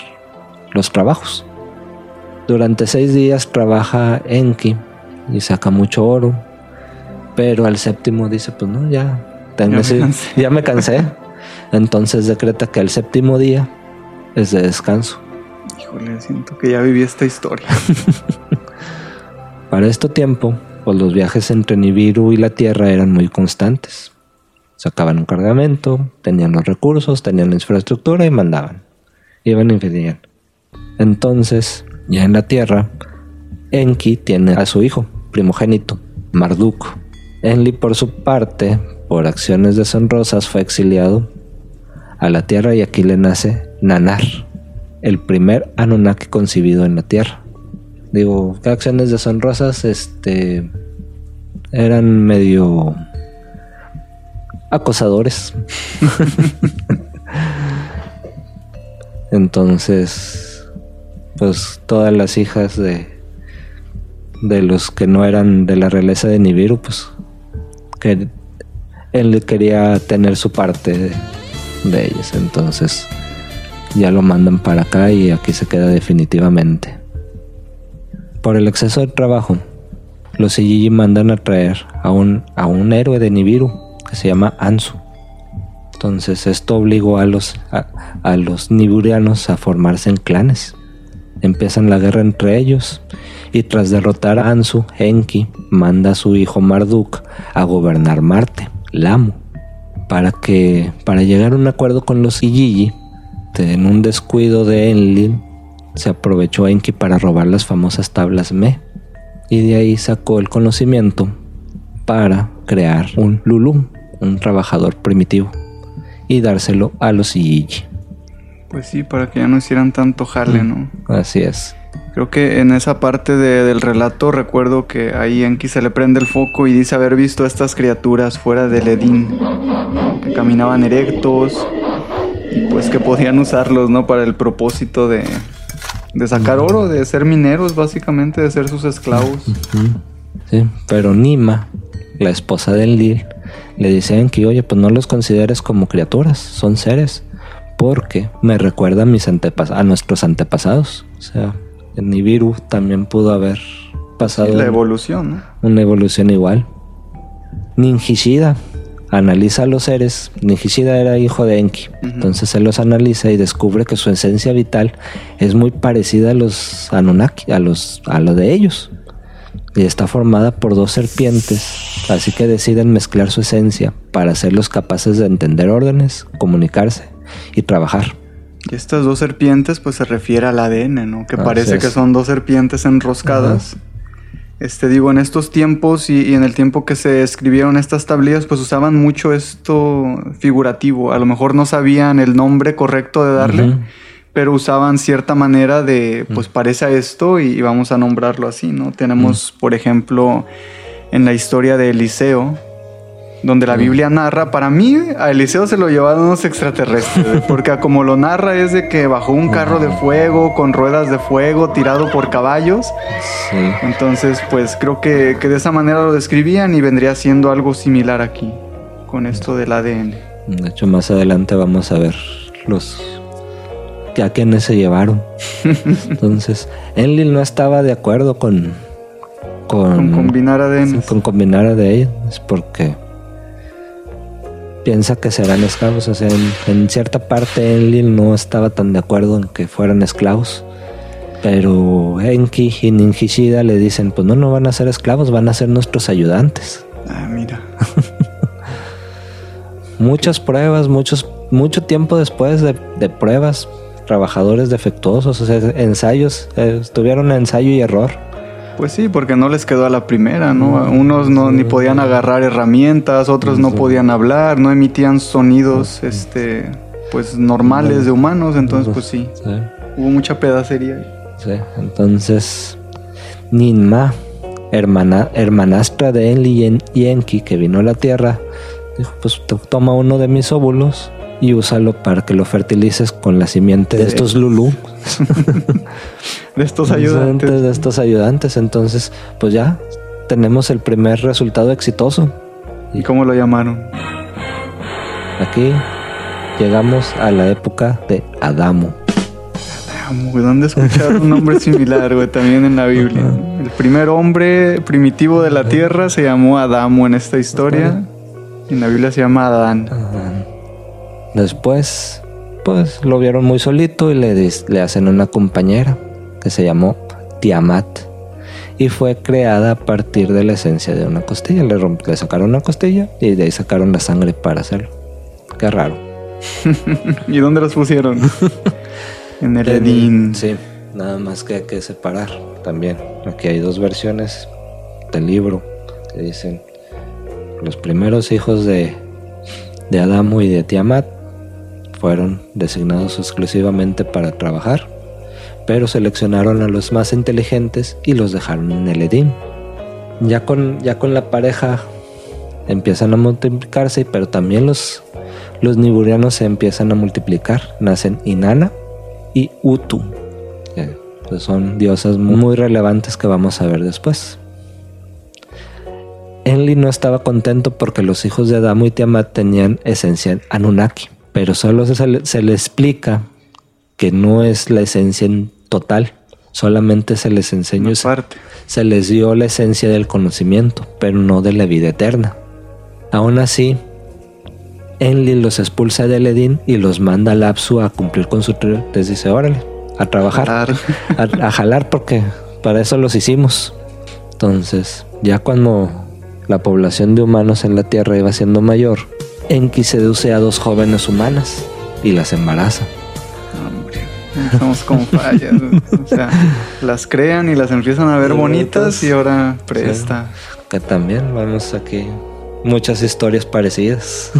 los trabajos. Durante seis días trabaja Enki y saca mucho oro, pero al séptimo dice, pues no, ya, tengo Ya me cansé. ya me cansé. Entonces decreta que el séptimo día es de descanso. Híjole, siento que ya viví esta historia. Para este tiempo, pues los viajes entre Nibiru y la Tierra eran muy constantes. Sacaban un cargamento, tenían los recursos, tenían la infraestructura y mandaban. Iban y venían. Entonces, ya en la Tierra, Enki tiene a su hijo, primogénito, Marduk. Enli, por su parte, por acciones deshonrosas, fue exiliado a la Tierra y aquí le nace Nanar, el primer Anunnaki concebido en la Tierra digo, ¿qué acciones deshonrosas? Este eran medio acosadores. Entonces, pues todas las hijas de de los que no eran de la realeza de Nibiru, pues que él quería tener su parte de, de ellas. Entonces, ya lo mandan para acá y aquí se queda definitivamente. Por el exceso de trabajo, los Ijiji mandan a traer a un, a un héroe de Nibiru que se llama Ansu. Entonces esto obligó a los, a, a los niburianos a formarse en clanes. Empiezan la guerra entre ellos y tras derrotar a Ansu, Enki manda a su hijo Marduk a gobernar Marte, Lamu, para que para llegar a un acuerdo con los Ijiji, en un descuido de Enlil, se aprovechó Enki para robar las famosas tablas Me y de ahí sacó el conocimiento para crear un Lulu, un trabajador primitivo, y dárselo a los Ijiji. Pues sí, para que ya no hicieran tanto jale, ¿no? Así es. Creo que en esa parte de- del relato recuerdo que ahí Enki se le prende el foco y dice haber visto a estas criaturas fuera del Edín, que caminaban erectos y pues que podían usarlos, ¿no? Para el propósito de, de sacar oro, de ser mineros, básicamente, de ser sus esclavos. Sí, pero Nima, la esposa de Enlil, le a Enki, oye, pues no los consideres como criaturas, son seres, porque me recuerda a, mis antepas a nuestros antepasados. O sea, en Nibiru también pudo haber pasado La evolución, ¿no? una evolución igual. Ninjishida analiza a los seres. Ninjishida era hijo de Enki. Entonces él los analiza y descubre que su esencia vital es muy parecida a los Anunnaki, a los a lo de ellos. Y está formada por dos serpientes, así que deciden mezclar su esencia para hacerlos capaces de entender órdenes, comunicarse y trabajar. Y estas dos serpientes, pues se refiere al ADN, ¿no? Que parece que son dos serpientes enroscadas. Este, digo, en estos tiempos y, y en el tiempo que se escribieron estas tablillas, pues usaban mucho esto figurativo. A lo mejor no sabían el nombre correcto de darle, pero usaban cierta manera de, pues parece a esto y, y vamos a nombrarlo así, ¿no? Tenemos, por ejemplo, en la historia de Eliseo, donde la Biblia narra, para mí a Eliseo se lo llevaron unos extraterrestres, porque como lo narra es de que bajó un carro de fuego con ruedas de fuego tirado por caballos, Sí. entonces pues creo que, que de esa manera lo describían y vendría siendo algo similar aquí, con esto del ADN. De hecho, más adelante vamos a ver los a quienes se llevaron. Entonces, Enlil no estaba de acuerdo con con, Con combinar ADN. con combinar ADN, es porque piensa que serán esclavos. O sea, en, en cierta parte Enlil no estaba tan de acuerdo en que fueran esclavos. Pero Enki y Ninjishida le dicen, pues no, no van a ser esclavos, van a ser nuestros ayudantes. Ah, mira. muchas pruebas, muchos, mucho tiempo después de, de pruebas, trabajadores defectuosos, o sea, ensayos, eh, estuvieron en ensayo y error. Pues sí, porque no les quedó a la primera, ¿no? Unos no ni podían agarrar herramientas, otros no podían hablar, no emitían sonidos, este, pues normales de humanos, entonces pues sí, Sí, hubo mucha pedacería. sí. Entonces, Ninma, hermana, hermanastra de Enli y En- y Enki, que vino a la Tierra, dijo, pues to- toma uno de mis óvulos y úsalo para que lo fertilices con la simiente de estos Lulú. De estos ayudantes. de estos ayudantes. Entonces, pues ya tenemos el primer resultado exitoso. ¿Y cómo lo llamaron? Aquí llegamos a la época de Adamo. Amo, güey, ¿Dónde escuchar un nombre similar, güey? También en la Biblia. El primer hombre primitivo de la tierra se llamó Adamo en esta historia. Y en la Biblia se llama Adán. Después, pues lo vieron muy solito y le, le hacen una compañera que se llamó Tiamat. Y fue creada a partir de la esencia de una costilla. Le, le sacaron una costilla y de ahí sacaron la sangre para hacerlo. Qué raro. ¿Y dónde los pusieron? en el Edín. Sí, nada más que hay que separar también. Aquí hay dos versiones del libro que dicen los primeros hijos de, de Adamo y de Tiamat fueron designados exclusivamente para trabajar, pero seleccionaron a los más inteligentes y los dejaron en el Edín. Ya con, ya con la pareja empiezan a multiplicarse, pero también los, los niburianos se empiezan a multiplicar. Nacen Inanna y Utu. que, son diosas muy relevantes que vamos a ver después. Enli no estaba contento porque los hijos de Adamo y Tiamat tenían esencia Anunnaki, pero solo se le, se le explica que no es la esencia en total, solamente se les enseñó, se, parte. se les dio la esencia del conocimiento, pero no de la vida eterna. Aún así, Enlil los expulsa del Edín y los manda a Lapsu a cumplir con su... tri- Les dice, órale, a trabajar, Jalar. a, a jalar porque para eso los hicimos. Entonces, ya cuando la población de humanos en la Tierra iba siendo mayor, Enki seduce a dos jóvenes humanas y las embaraza. Hombre, como fallas. o sea, las crean y las empiezan a ver Y bonitas y ahora presta. Que también vamos aquí muchas historias parecidas.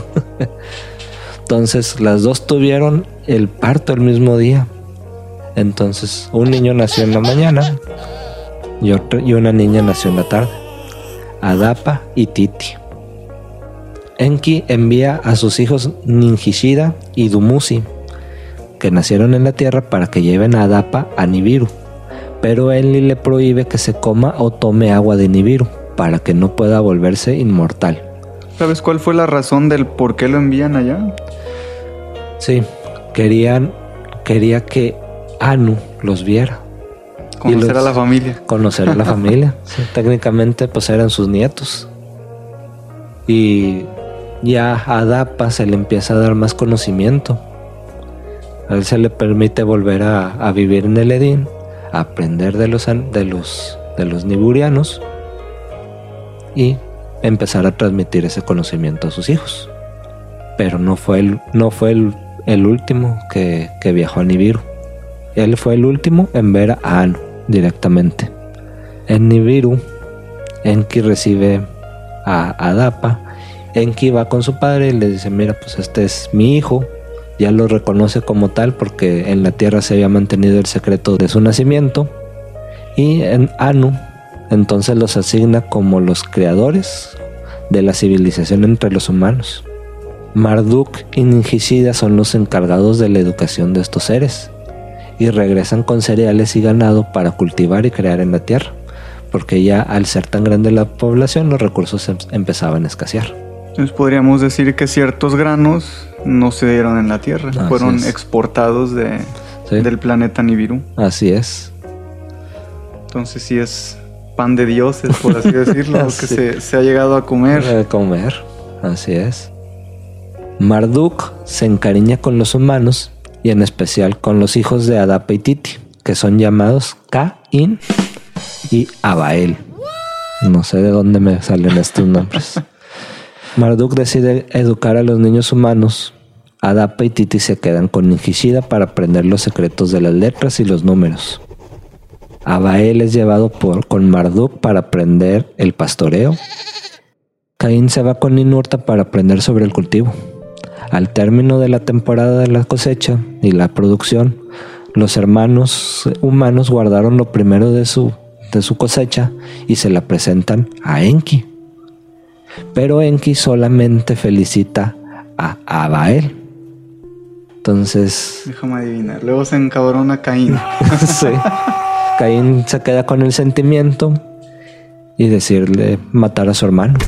Entonces las dos tuvieron el parto el mismo día. Entonces, un niño nació en la mañana y, otro, y una niña nació en la tarde. Adapa y Titi. Enki envía a sus hijos Ninjishida y Dumuzi, que nacieron en la tierra, para que lleven a Adapa a Nibiru. Pero Enli le prohíbe que se coma o tome agua de Nibiru, para que no pueda volverse inmortal. ¿Sabes cuál fue la razón del por qué lo envían allá? Sí, querían, quería que Anu los viera. Conocer los- a la familia. Conocer a la familia. Sí, técnicamente, pues eran sus nietos. Y ya a Adapa se le empieza a dar más conocimiento. A él se le permite volver a, vivir en el Edín, a aprender de los, de los, de los niburianos y empezar a transmitir ese conocimiento a sus hijos. Pero no fue el, no fue el, el último que, que viajó a Nibiru. Él fue el último en ver a Anu directamente. En Nibiru, Enki recibe a Adapa. Enki va con su padre y le dice, mira, pues este es mi hijo. Ya lo reconoce como tal porque en la tierra se había mantenido el secreto de su nacimiento. Y en Anu, entonces los asigna como los creadores de la civilización entre los humanos. Marduk y Ninjishida son los encargados de la educación de estos seres y regresan con cereales y ganado para cultivar y crear en la tierra, porque ya al ser tan grande la población los recursos em- empezaban a escasear. Entonces podríamos decir que ciertos granos no se dieron en la Tierra, Así fueron es. exportados de, Sí. del planeta Nibiru. Así es. Entonces sí es pan de dioses, por así decirlo, lo que se, se ha llegado a comer. De comer, así es. Marduk se encariña con los humanos y en especial con los hijos de Adapa y Titi, que son llamados Caín y Abael. No sé de dónde me salen estos nombres. Marduk decide educar a los niños humanos. Adapa y Titi se quedan con Ninjishida para aprender los secretos de las letras y los números. Abael es llevado por, con Marduk para aprender el pastoreo Caín se va con Ninurta para aprender sobre el cultivo. Al término de la temporada de la cosecha y la producción, los hermanos humanos guardaron lo primero de su, de su cosecha y se la presentan a Enki. Pero Enki solamente felicita a Abael. Entonces, Déjame adivinar. Luego se encabrona Caín. sí, Caín se queda con el sentimiento y decirle matar a su hermano.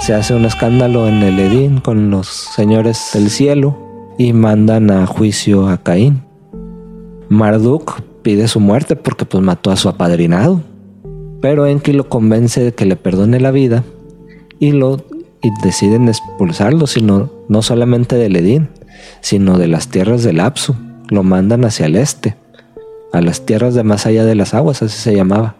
Se hace un escándalo en el Edín con los señores del cielo y mandan a juicio a Caín. Marduk pide su muerte porque pues mató a su apadrinado. Pero Enki lo convence de que le perdone la vida y lo y deciden expulsarlo, sino no solamente del Edín, sino de las tierras del Apsu. Lo mandan hacia el este, a las tierras de más allá de las aguas, así se llamaba.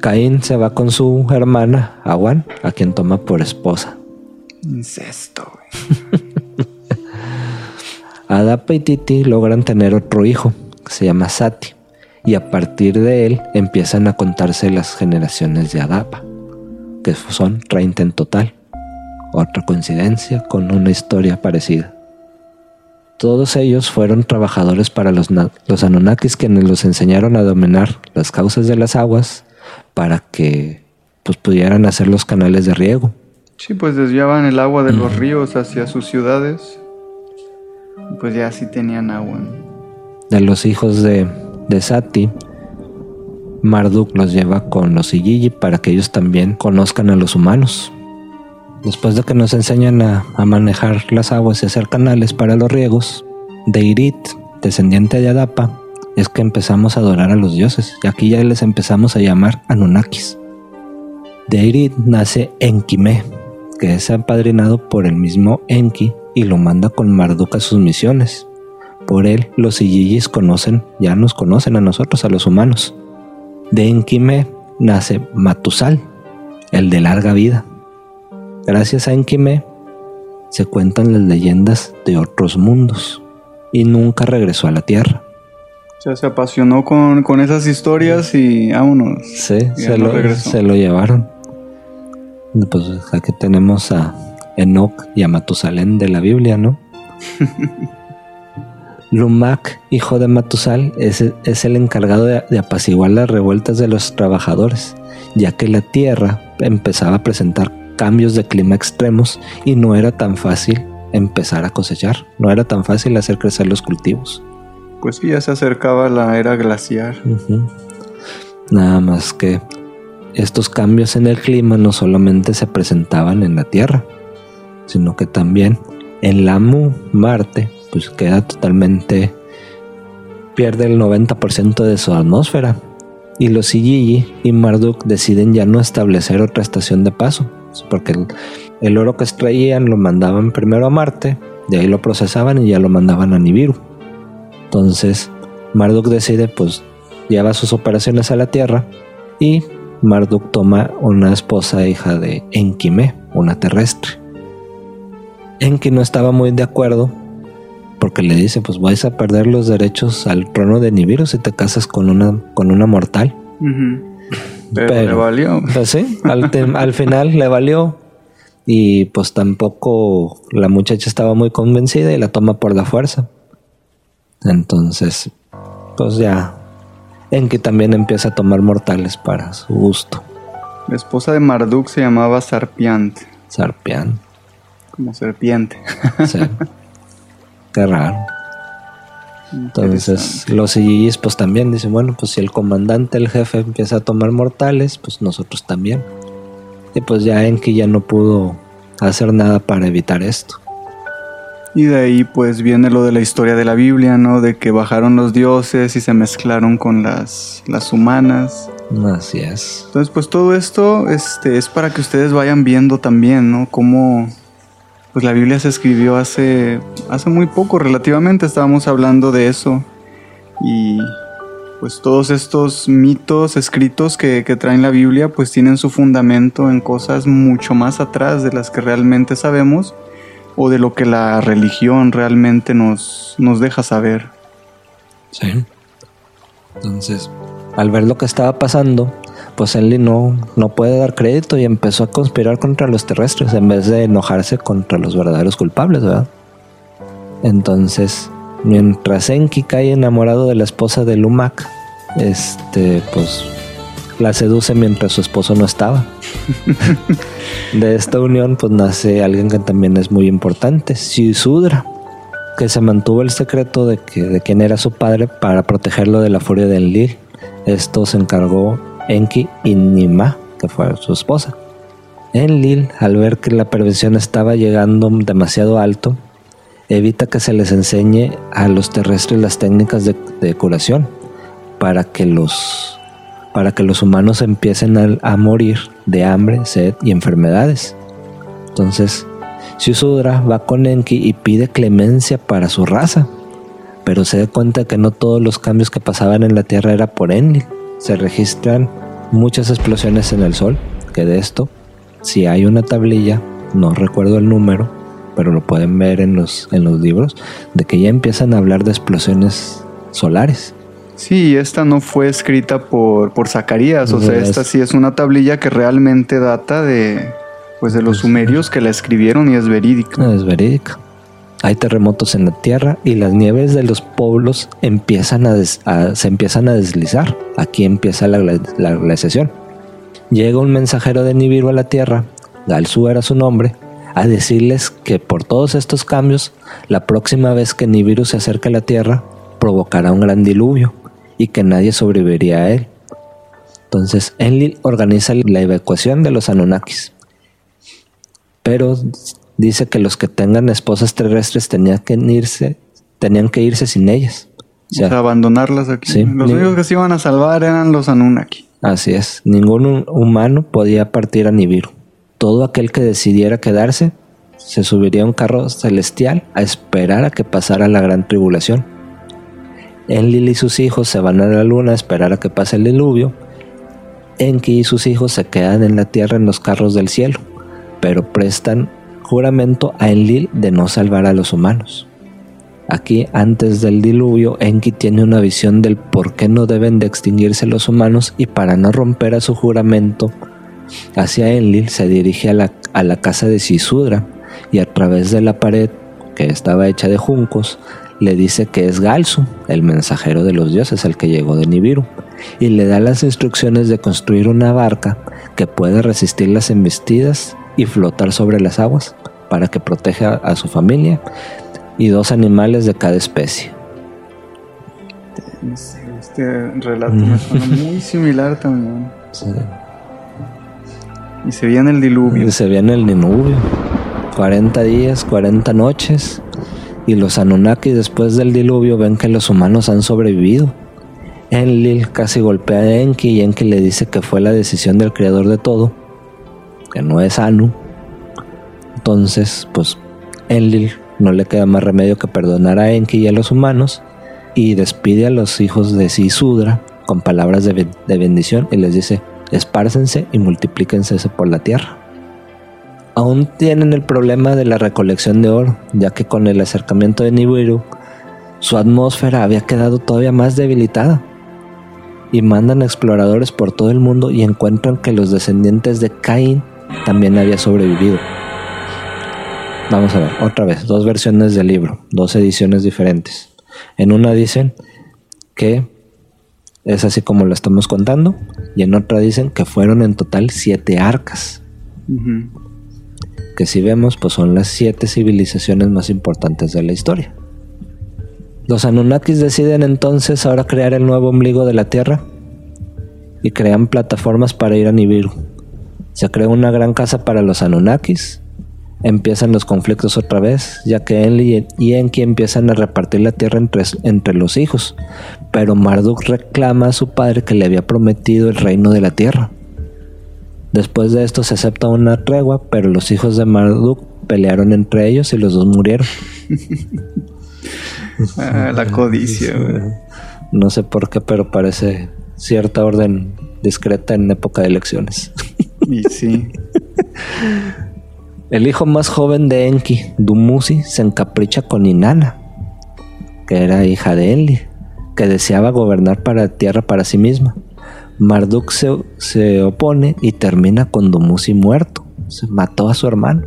Caín se va con su hermana, Awan, a quien toma por esposa. Incesto. Adapa y Titi logran tener otro hijo, que se llama Sati, y a partir de él empiezan a contarse las generaciones de Adapa, que son 30 en total. Otra coincidencia con una historia parecida. Todos ellos fueron trabajadores para los, los Anunnakis quienes los enseñaron a dominar las causas de las aguas para que pues, pudieran hacer los canales de riego. Sí, pues desviaban el agua de los ríos hacia sus ciudades. Pues ya sí tenían agua. de los hijos de, de Sati, Marduk los lleva con los Igigi para que ellos también conozcan a los humanos. Después de que nos enseñan a, manejar las aguas y hacer canales para los riegos, Deirit, descendiente de Adapa, es que empezamos a adorar a los dioses. Y aquí ya les empezamos a llamar Anunnakis. Deirit nace Enkime, que es apadrinado por el mismo Enki y lo manda con Marduk a sus misiones. Por él, los Igigis conocen, ya nos conocen a nosotros, a los humanos. De Enkime nace Matusal, el de larga vida. Gracias a Enkime se cuentan las leyendas de otros mundos y nunca regresó a la Tierra. O sea, se apasionó con, con esas historias y vámonos. Sí, se no lo, regresó. se lo llevaron. Pues aquí tenemos a Enoch y a Matusalén de la Biblia, ¿no? Lumac, hijo de Matusal, es, es el encargado de, de apaciguar las revueltas de los trabajadores, ya que la tierra empezaba a presentar cambios de clima extremos y no era tan fácil empezar a cosechar, no era tan fácil hacer crecer los cultivos. Pues sí, ya se acercaba la era glaciar. Nada más que estos cambios en el clima no solamente se presentaban en la Tierra, sino que también en Lamu, Marte, pues queda totalmente, pierde el 90% de su atmósfera. Y los Igigi y Marduk deciden ya no establecer otra estación de paso, porque el, el oro que extraían lo mandaban primero a Marte, de ahí lo procesaban y ya lo mandaban a Nibiru. Entonces, Marduk decide, pues, lleva sus operaciones a la Tierra y Marduk toma una esposa hija de Enkime, una terrestre. Enki no estaba muy de acuerdo porque le dice, pues vais a perder los derechos al trono de Nibiru si te casas con una, con una mortal. Pero, Pero- le valió. Pues sí, al, al final le valió y pues tampoco la muchacha estaba muy convencida y la toma por la fuerza. Entonces, pues ya, Enki también empieza a tomar mortales para su gusto. La esposa de Marduk se llamaba Sarpiant, Sarpián, como serpiente. sea, qué raro. Entonces los Igigis pues también dicen, bueno, pues si el comandante, el jefe empieza a tomar mortales, pues nosotros también. Y pues ya Enki ya no pudo hacer nada para evitar esto. Y de ahí pues viene lo de la historia de la Biblia, ¿no? De que bajaron los dioses y se mezclaron con las, las humanas. Así es. Entonces pues todo esto este, es para que ustedes vayan viendo también, ¿no? Cómo pues la Biblia se escribió hace, hace muy poco, relativamente estábamos hablando de eso. Y pues todos estos mitos escritos que, que traen la Biblia pues tienen su fundamento en cosas mucho más atrás de las que realmente sabemos o de lo que la religión realmente nos, nos deja saber. Sí. Entonces, al ver lo que estaba pasando, pues Enlil no, no puede dar crédito y empezó a conspirar contra los terrestres en vez de enojarse contra los verdaderos culpables, ¿verdad? Entonces, mientras Enki cae enamorado de la esposa de Lumak, este, pues la seduce mientras su esposo no estaba. de esta unión, pues nace alguien que también es muy importante, Sudra, que se mantuvo el secreto de, que, de quién era su padre para protegerlo de la furia de Enlil. Esto se encargó Enki y Nima, que fue su esposa. Enlil, al ver que la perversión estaba llegando demasiado alto, evita que se les enseñe a los terrestres las técnicas de, curación para que los para que los humanos empiecen a, a morir de hambre, sed y enfermedades. Entonces, Shusudra va con Enki y pide clemencia para su raza, pero se da cuenta que no todos los cambios que pasaban en la Tierra era por Enlil. Se registran muchas explosiones en el Sol, que de esto, si hay una tablilla, no recuerdo el número, pero lo pueden ver en los, en los libros, de que ya empiezan a hablar de explosiones solares. Sí, esta no fue escrita por, por Zacarías, o No, sea, es- esta sí es una tablilla que realmente data de, pues de los sumerios que la escribieron y es verídica. Es verídica. Hay terremotos en la tierra y las nieves de los pueblos se empiezan a deslizar. Aquí empieza la, la glaciación. Llega un mensajero de Nibiru a la tierra, Galsu era su nombre, a decirles que por todos estos cambios, la próxima vez que Nibiru se acerque a la tierra, provocará un gran diluvio y que nadie sobreviviría a él. Entonces, Enlil organiza la evacuación de los Anunnakis pero dice que los que tengan esposas terrestres tenían que irse, tenían que irse sin ellas. O O sea, abandonarlas aquí. Sí. Los Ni- únicos que se iban a salvar eran los Anunnaki. así es, ningún hu- humano podía partir a Nibiru. Todo aquel que decidiera quedarse se subiría a un carro celestial a esperar a que pasara la gran tribulación. Enlil y sus hijos se van a la luna a esperar a que pase el diluvio. Enki y sus hijos se quedan en la tierra en los carros del cielo, pero prestan juramento a Enlil de no salvar a los humanos. Aquí, antes del diluvio, Enki tiene una visión del por qué no deben de extinguirse los humanos y para no romper a su juramento hacia Enlil se dirige a la, a la casa de Sisudra y a través de la pared que estaba hecha de juncos le dice que es Galsu, el mensajero de los dioses, el que llegó de Nibiru, y le da las instrucciones de construir una barca que pueda resistir las embestidas y flotar sobre las aguas para que proteja a su familia y dos animales de cada especie. Este relato me suena muy similar también. Y se viene el diluvio. Y se viene el diluvio. 40 días, 40 noches. Y los Anunnaki después del diluvio ven que los humanos han sobrevivido. Enlil casi golpea a Enki y Enki le dice que fue la decisión del creador de todo, que no es Anu. Entonces, pues Enlil no le queda más remedio que perdonar a Enki y a los humanos y despide a los hijos de Sisudra con palabras de, de bendición y les dice, espárcense y multiplíquense por la tierra. Aún tienen el problema de la recolección de oro, ya que con el acercamiento de Nibiru, su atmósfera había quedado todavía más debilitada. Y mandan exploradores por todo el mundo y encuentran que los descendientes de Caín también habían sobrevivido. Vamos a ver, otra vez, dos versiones del libro, dos ediciones diferentes. En una dicen que es así como lo estamos contando, y en otra dicen que fueron en total siete arcas que si vemos pues son las siete civilizaciones más importantes de la historia. Los Anunnakis deciden entonces ahora crear el nuevo ombligo de la Tierra y crean plataformas para ir a Nibiru. Se crea una gran casa para los Anunnakis. Empiezan los conflictos otra vez, ya que Enli y Enki empiezan a repartir la tierra entre, entre los hijos, pero Marduk reclama a su padre que le había prometido el reino de la tierra. Después de esto se acepta una tregua, pero los hijos de Marduk pelearon entre ellos y los dos murieron. Ah, la codicia. No sé por qué, pero parece cierta orden discreta en época de elecciones. El hijo más joven de Enki, Dumuzi, se encapricha con Inanna, que era hija de Enli, que deseaba gobernar para la tierra para sí misma. Marduk se, opone y termina con Dumuzi muerto. Se mató a su hermano.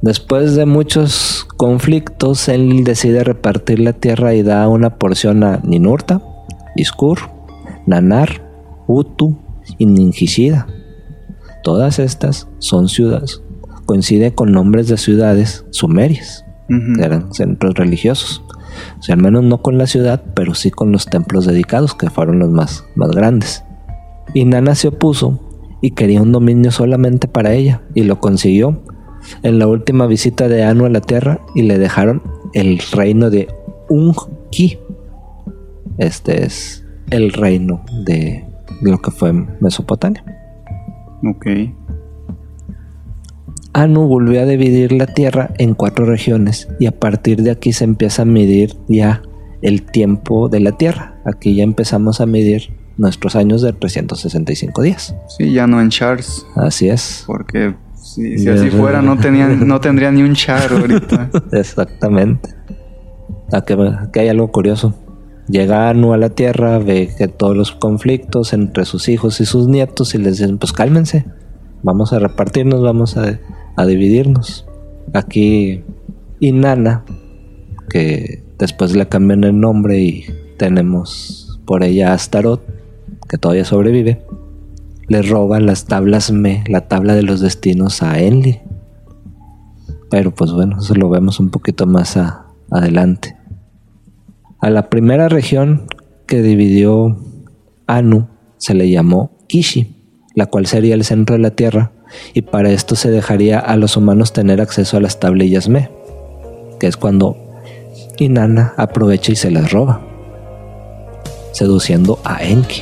Después de muchos conflictos, él decide repartir la tierra y da una porción a Ninurta, Iskur, Nanar, Utu y Ninjishida. Todas estas son ciudades, coincide con nombres de ciudades sumerias, que eran centros religiosos. O sea, al menos no con la ciudad, pero sí con los templos dedicados, que fueron los más, más grandes. Y Nana se opuso y quería un dominio solamente para ella, y lo consiguió en la última visita de Anu a la Tierra y le dejaron el reino de Ung-Ki. Este es el reino de lo que fue Mesopotamia. Ok. Anu volvió a dividir la Tierra en cuatro regiones y a partir de aquí se empieza a medir ya el tiempo de la Tierra. Aquí ya empezamos a medir nuestros años de 365 días. Sí, ya no en chars. Así es. Porque si, así fuera no, tenían, no tendría ni un char ahorita. Exactamente. Aquí, aquí hay algo curioso. Llega Anu a la Tierra, ve que todos los conflictos entre sus hijos y sus nietos y les dicen, pues cálmense, vamos a repartirnos, vamos a a dividirnos. Aquí Inanna, que después le cambian el nombre y tenemos por ella a Astaroth, que todavía sobrevive, le roba las tablas Me, la tabla de los destinos a Enli. Pero pues bueno, eso lo vemos un poquito más adelante. A la primera región que dividió Anu se le llamó Kishi, la cual sería el centro de la Tierra y para esto se dejaría a los humanos tener acceso a las tablillas Me, que es cuando Inanna aprovecha y se las roba, seduciendo a Enki.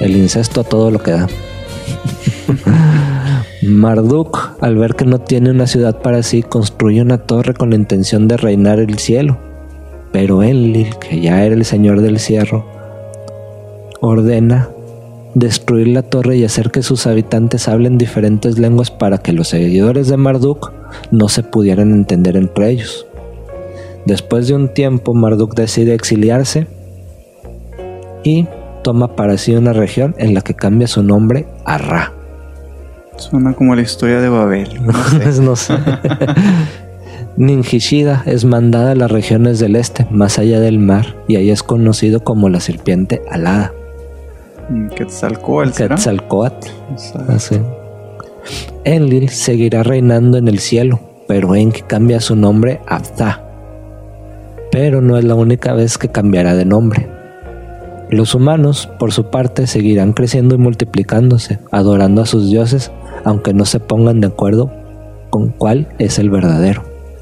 El incesto a todo lo que da. Marduk, al ver que no tiene una ciudad para sí, construye una torre con la intención de reinar el cielo. Pero Enlil, que ya era el señor del cielo, ordena destruir la torre y hacer que sus habitantes hablen diferentes lenguas para que los seguidores de Marduk no se pudieran entender entre ellos. Después de un tiempo, Marduk decide exiliarse y toma para sí una región en la que cambia su nombre a Ra. Suena como la historia de Babel. No sé. Ninjishida es mandada a las regiones del este, más allá del mar, y ahí es conocido como la serpiente alada. Mm. Quetzalcoatl. Exacto. Así. Enlil seguirá reinando en el cielo, pero Enki cambia su nombre a Ptah. Pero no es la única vez que cambiará de nombre. Los humanos, por su parte, seguirán creciendo y multiplicándose, adorando a sus dioses, aunque no se pongan de acuerdo con cuál es el verdadero.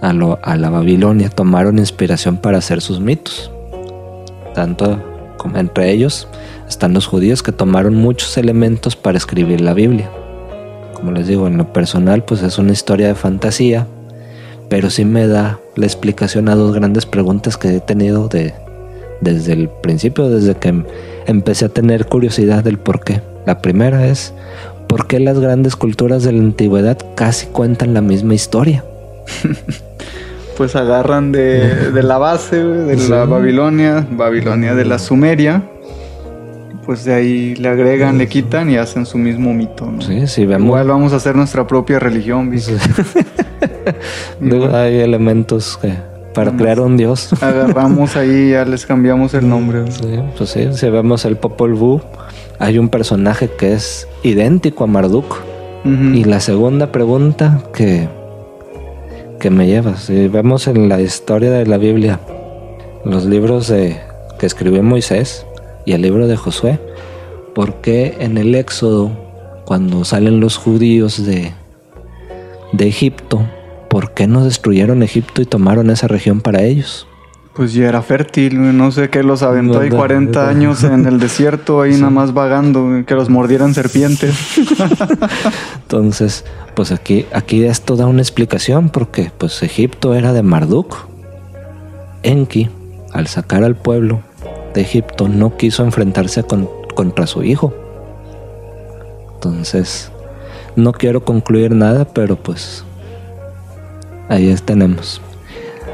a, la Babilonia tomaron inspiración para hacer sus mitos. Tanto como entre ellos están los judíos que tomaron muchos elementos para escribir la Biblia. Como les digo, en lo personal, pues es una historia de fantasía, pero sí me da la explicación a dos grandes preguntas que he tenido de, desde el principio, desde que em- empecé a tener curiosidad del por qué. La primera es, ¿por qué las grandes culturas de la antigüedad casi cuentan la misma historia? Pues agarran de, de la base, de Sí. la Babilonia, Babilonia de la Sumeria. Pues de ahí le agregan, le quitan y hacen su mismo mito, ¿no? Sí, si vemos... Igual vamos a hacer nuestra propia religión, ¿viste? Hay elementos que para crear un dios. Agarramos ahí, ya les cambiamos el nombre. güey. Sí, pues sí, si vemos el Popol Vuh, hay un personaje que es idéntico a Marduk. Y la segunda pregunta que, que me lleva, si vemos en la historia de la Biblia, los libros de, que escribió Moisés y el libro de Josué, ¿por qué en el Éxodo, cuando salen los judíos de, de Egipto, ¿por qué no destruyeron Egipto y tomaron esa región para ellos? Pues ya era fértil, no sé qué los aventó ahí No, no, 40 no. años en el desierto, ahí nada más vagando, que los mordieran serpientes. Entonces, pues aquí, aquí esto da una explicación porque pues Egipto era de Marduk. Enki, al sacar al pueblo de Egipto, no quiso enfrentarse con- contra su hijo. Entonces, no quiero concluir nada, pero pues ahí es- tenemos.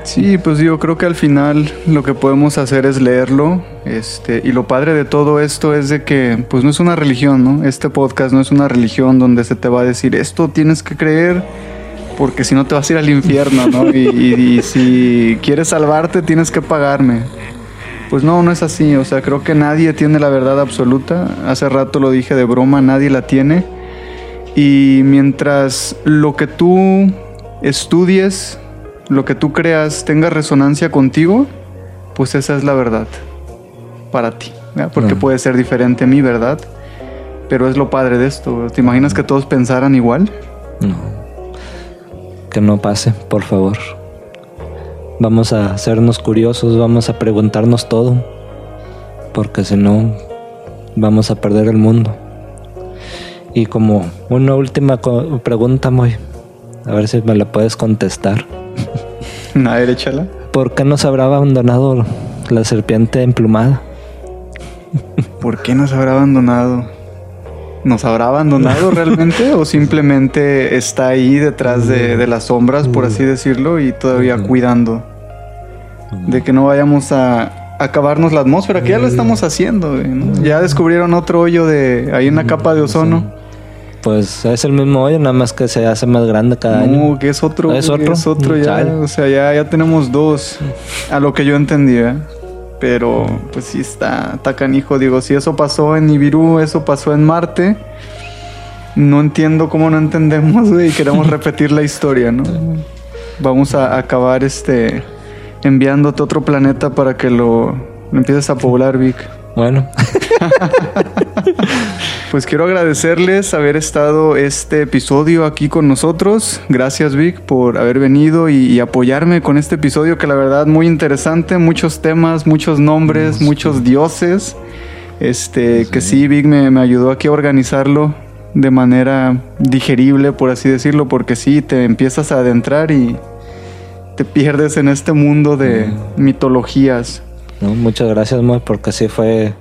Sí, pues yo creo que al final lo que podemos hacer es leerlo. Este, y lo padre de todo esto es de que, pues no es una religión, ¿no? Este podcast no es una religión donde se te va a decir esto tienes que creer porque si no te vas a ir al infierno, ¿no? Y, y- si quieres salvarte tienes que pagarme. Pues no, no es así. O sea, creo que nadie tiene la verdad absoluta. Hace rato lo dije de broma, nadie la tiene. Y mientras lo que tú estudies, lo que tú creas tenga resonancia contigo, pues esa es la verdad para ti. ¿verdad? Porque puede ser diferente a mi verdad, pero es lo padre de esto. ¿Te imaginas que todos pensaran igual? No. Que no pase, por favor. Vamos a hacernos curiosos, vamos a preguntarnos todo. Porque si no, vamos a perder el mundo. Y como una última pregunta, muy. A ver si me la puedes contestar. A ver, échala. ¿Por qué nos habrá abandonado la serpiente emplumada? ¿Por qué nos habrá abandonado? ¿Nos habrá abandonado realmente o simplemente está ahí detrás de, de las sombras, por así decirlo, y todavía cuidando de que no vayamos a acabarnos la atmósfera, que ya lo estamos haciendo? Ya descubrieron otro hoyo de ahí en la capa de ozono. Pues es el mismo hoyo, nada más que se hace más grande cada año. No, que es otro. Es otro. Es otro ya. Chale. O sea, ya, ya tenemos dos. A lo que yo entendía. Pero pues sí está, está canijo. Digo, si eso pasó en Nibiru, eso pasó en Marte. No entiendo cómo no entendemos. Y queremos repetir la historia, ¿no? Vamos a acabar este enviándote a otro planeta para que lo, lo empieces a poblar, Vic. Bueno, Pues quiero agradecerles haber estado este episodio aquí con nosotros. Gracias Vic por haber venido y, y apoyarme con este episodio que la verdad muy interesante, muchos temas, muchos nombres, muchos dioses. Este, que sí Vic me, me ayudó aquí a organizarlo de manera digerible, por así decirlo, porque sí te empiezas a adentrar y te pierdes en este mundo de mitologías. no, muchas gracias, Moy, porque sí fue.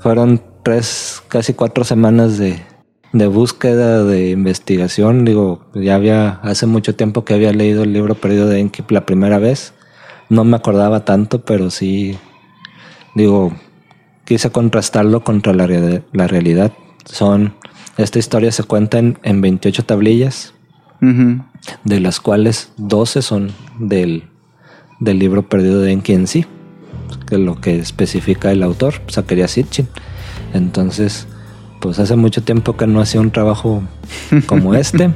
Fueron tres, casi cuatro semanas de, de búsqueda, de investigación. Digo, ya había. Hace mucho tiempo que había leído el libro Perdido de Enkip la primera vez. No me acordaba tanto, pero sí. Digo, quise contrastarlo contra la, la realidad. Son. Esta historia se cuenta en, en 28 tablillas. De las cuales 12 son del, del libro perdido de Enki en sí, que es lo que especifica el autor, Zakaria Sitchin. Entonces, pues hace mucho tiempo que no hacía un trabajo como este.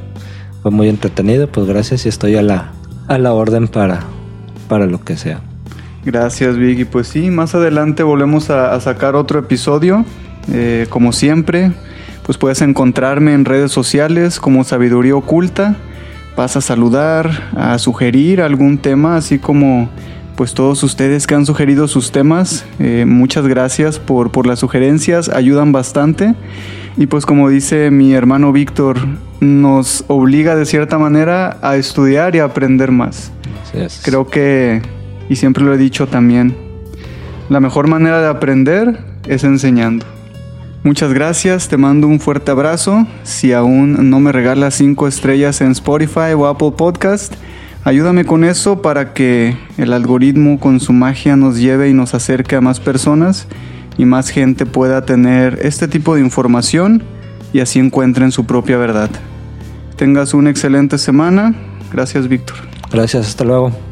Fue muy entretenido, pues gracias y estoy a la, a la orden para, para lo que sea. Gracias, Vicky. Pues sí, más adelante volvemos a, a sacar otro episodio. Eh, como siempre, pues puedes encontrarme en redes sociales como Sabiduría Oculta. Vas a saludar, a sugerir algún tema, así como pues todos ustedes que han sugerido sus temas. Eh, muchas gracias por, por las sugerencias, ayudan bastante. Y pues como dice mi hermano Víctor, nos obliga de cierta manera a estudiar y a aprender más. Creo que, y siempre lo he dicho también, la mejor manera de aprender es enseñando. Muchas gracias, te mando un fuerte abrazo. Si aún no me regalas 5 estrellas en Spotify o Apple Podcast, ayúdame con eso para que el algoritmo con su magia nos lleve y nos acerque a más personas y más gente pueda tener este tipo de información y así encuentren su propia verdad. Tengas una excelente semana. Gracias, Víctor. Gracias, hasta luego.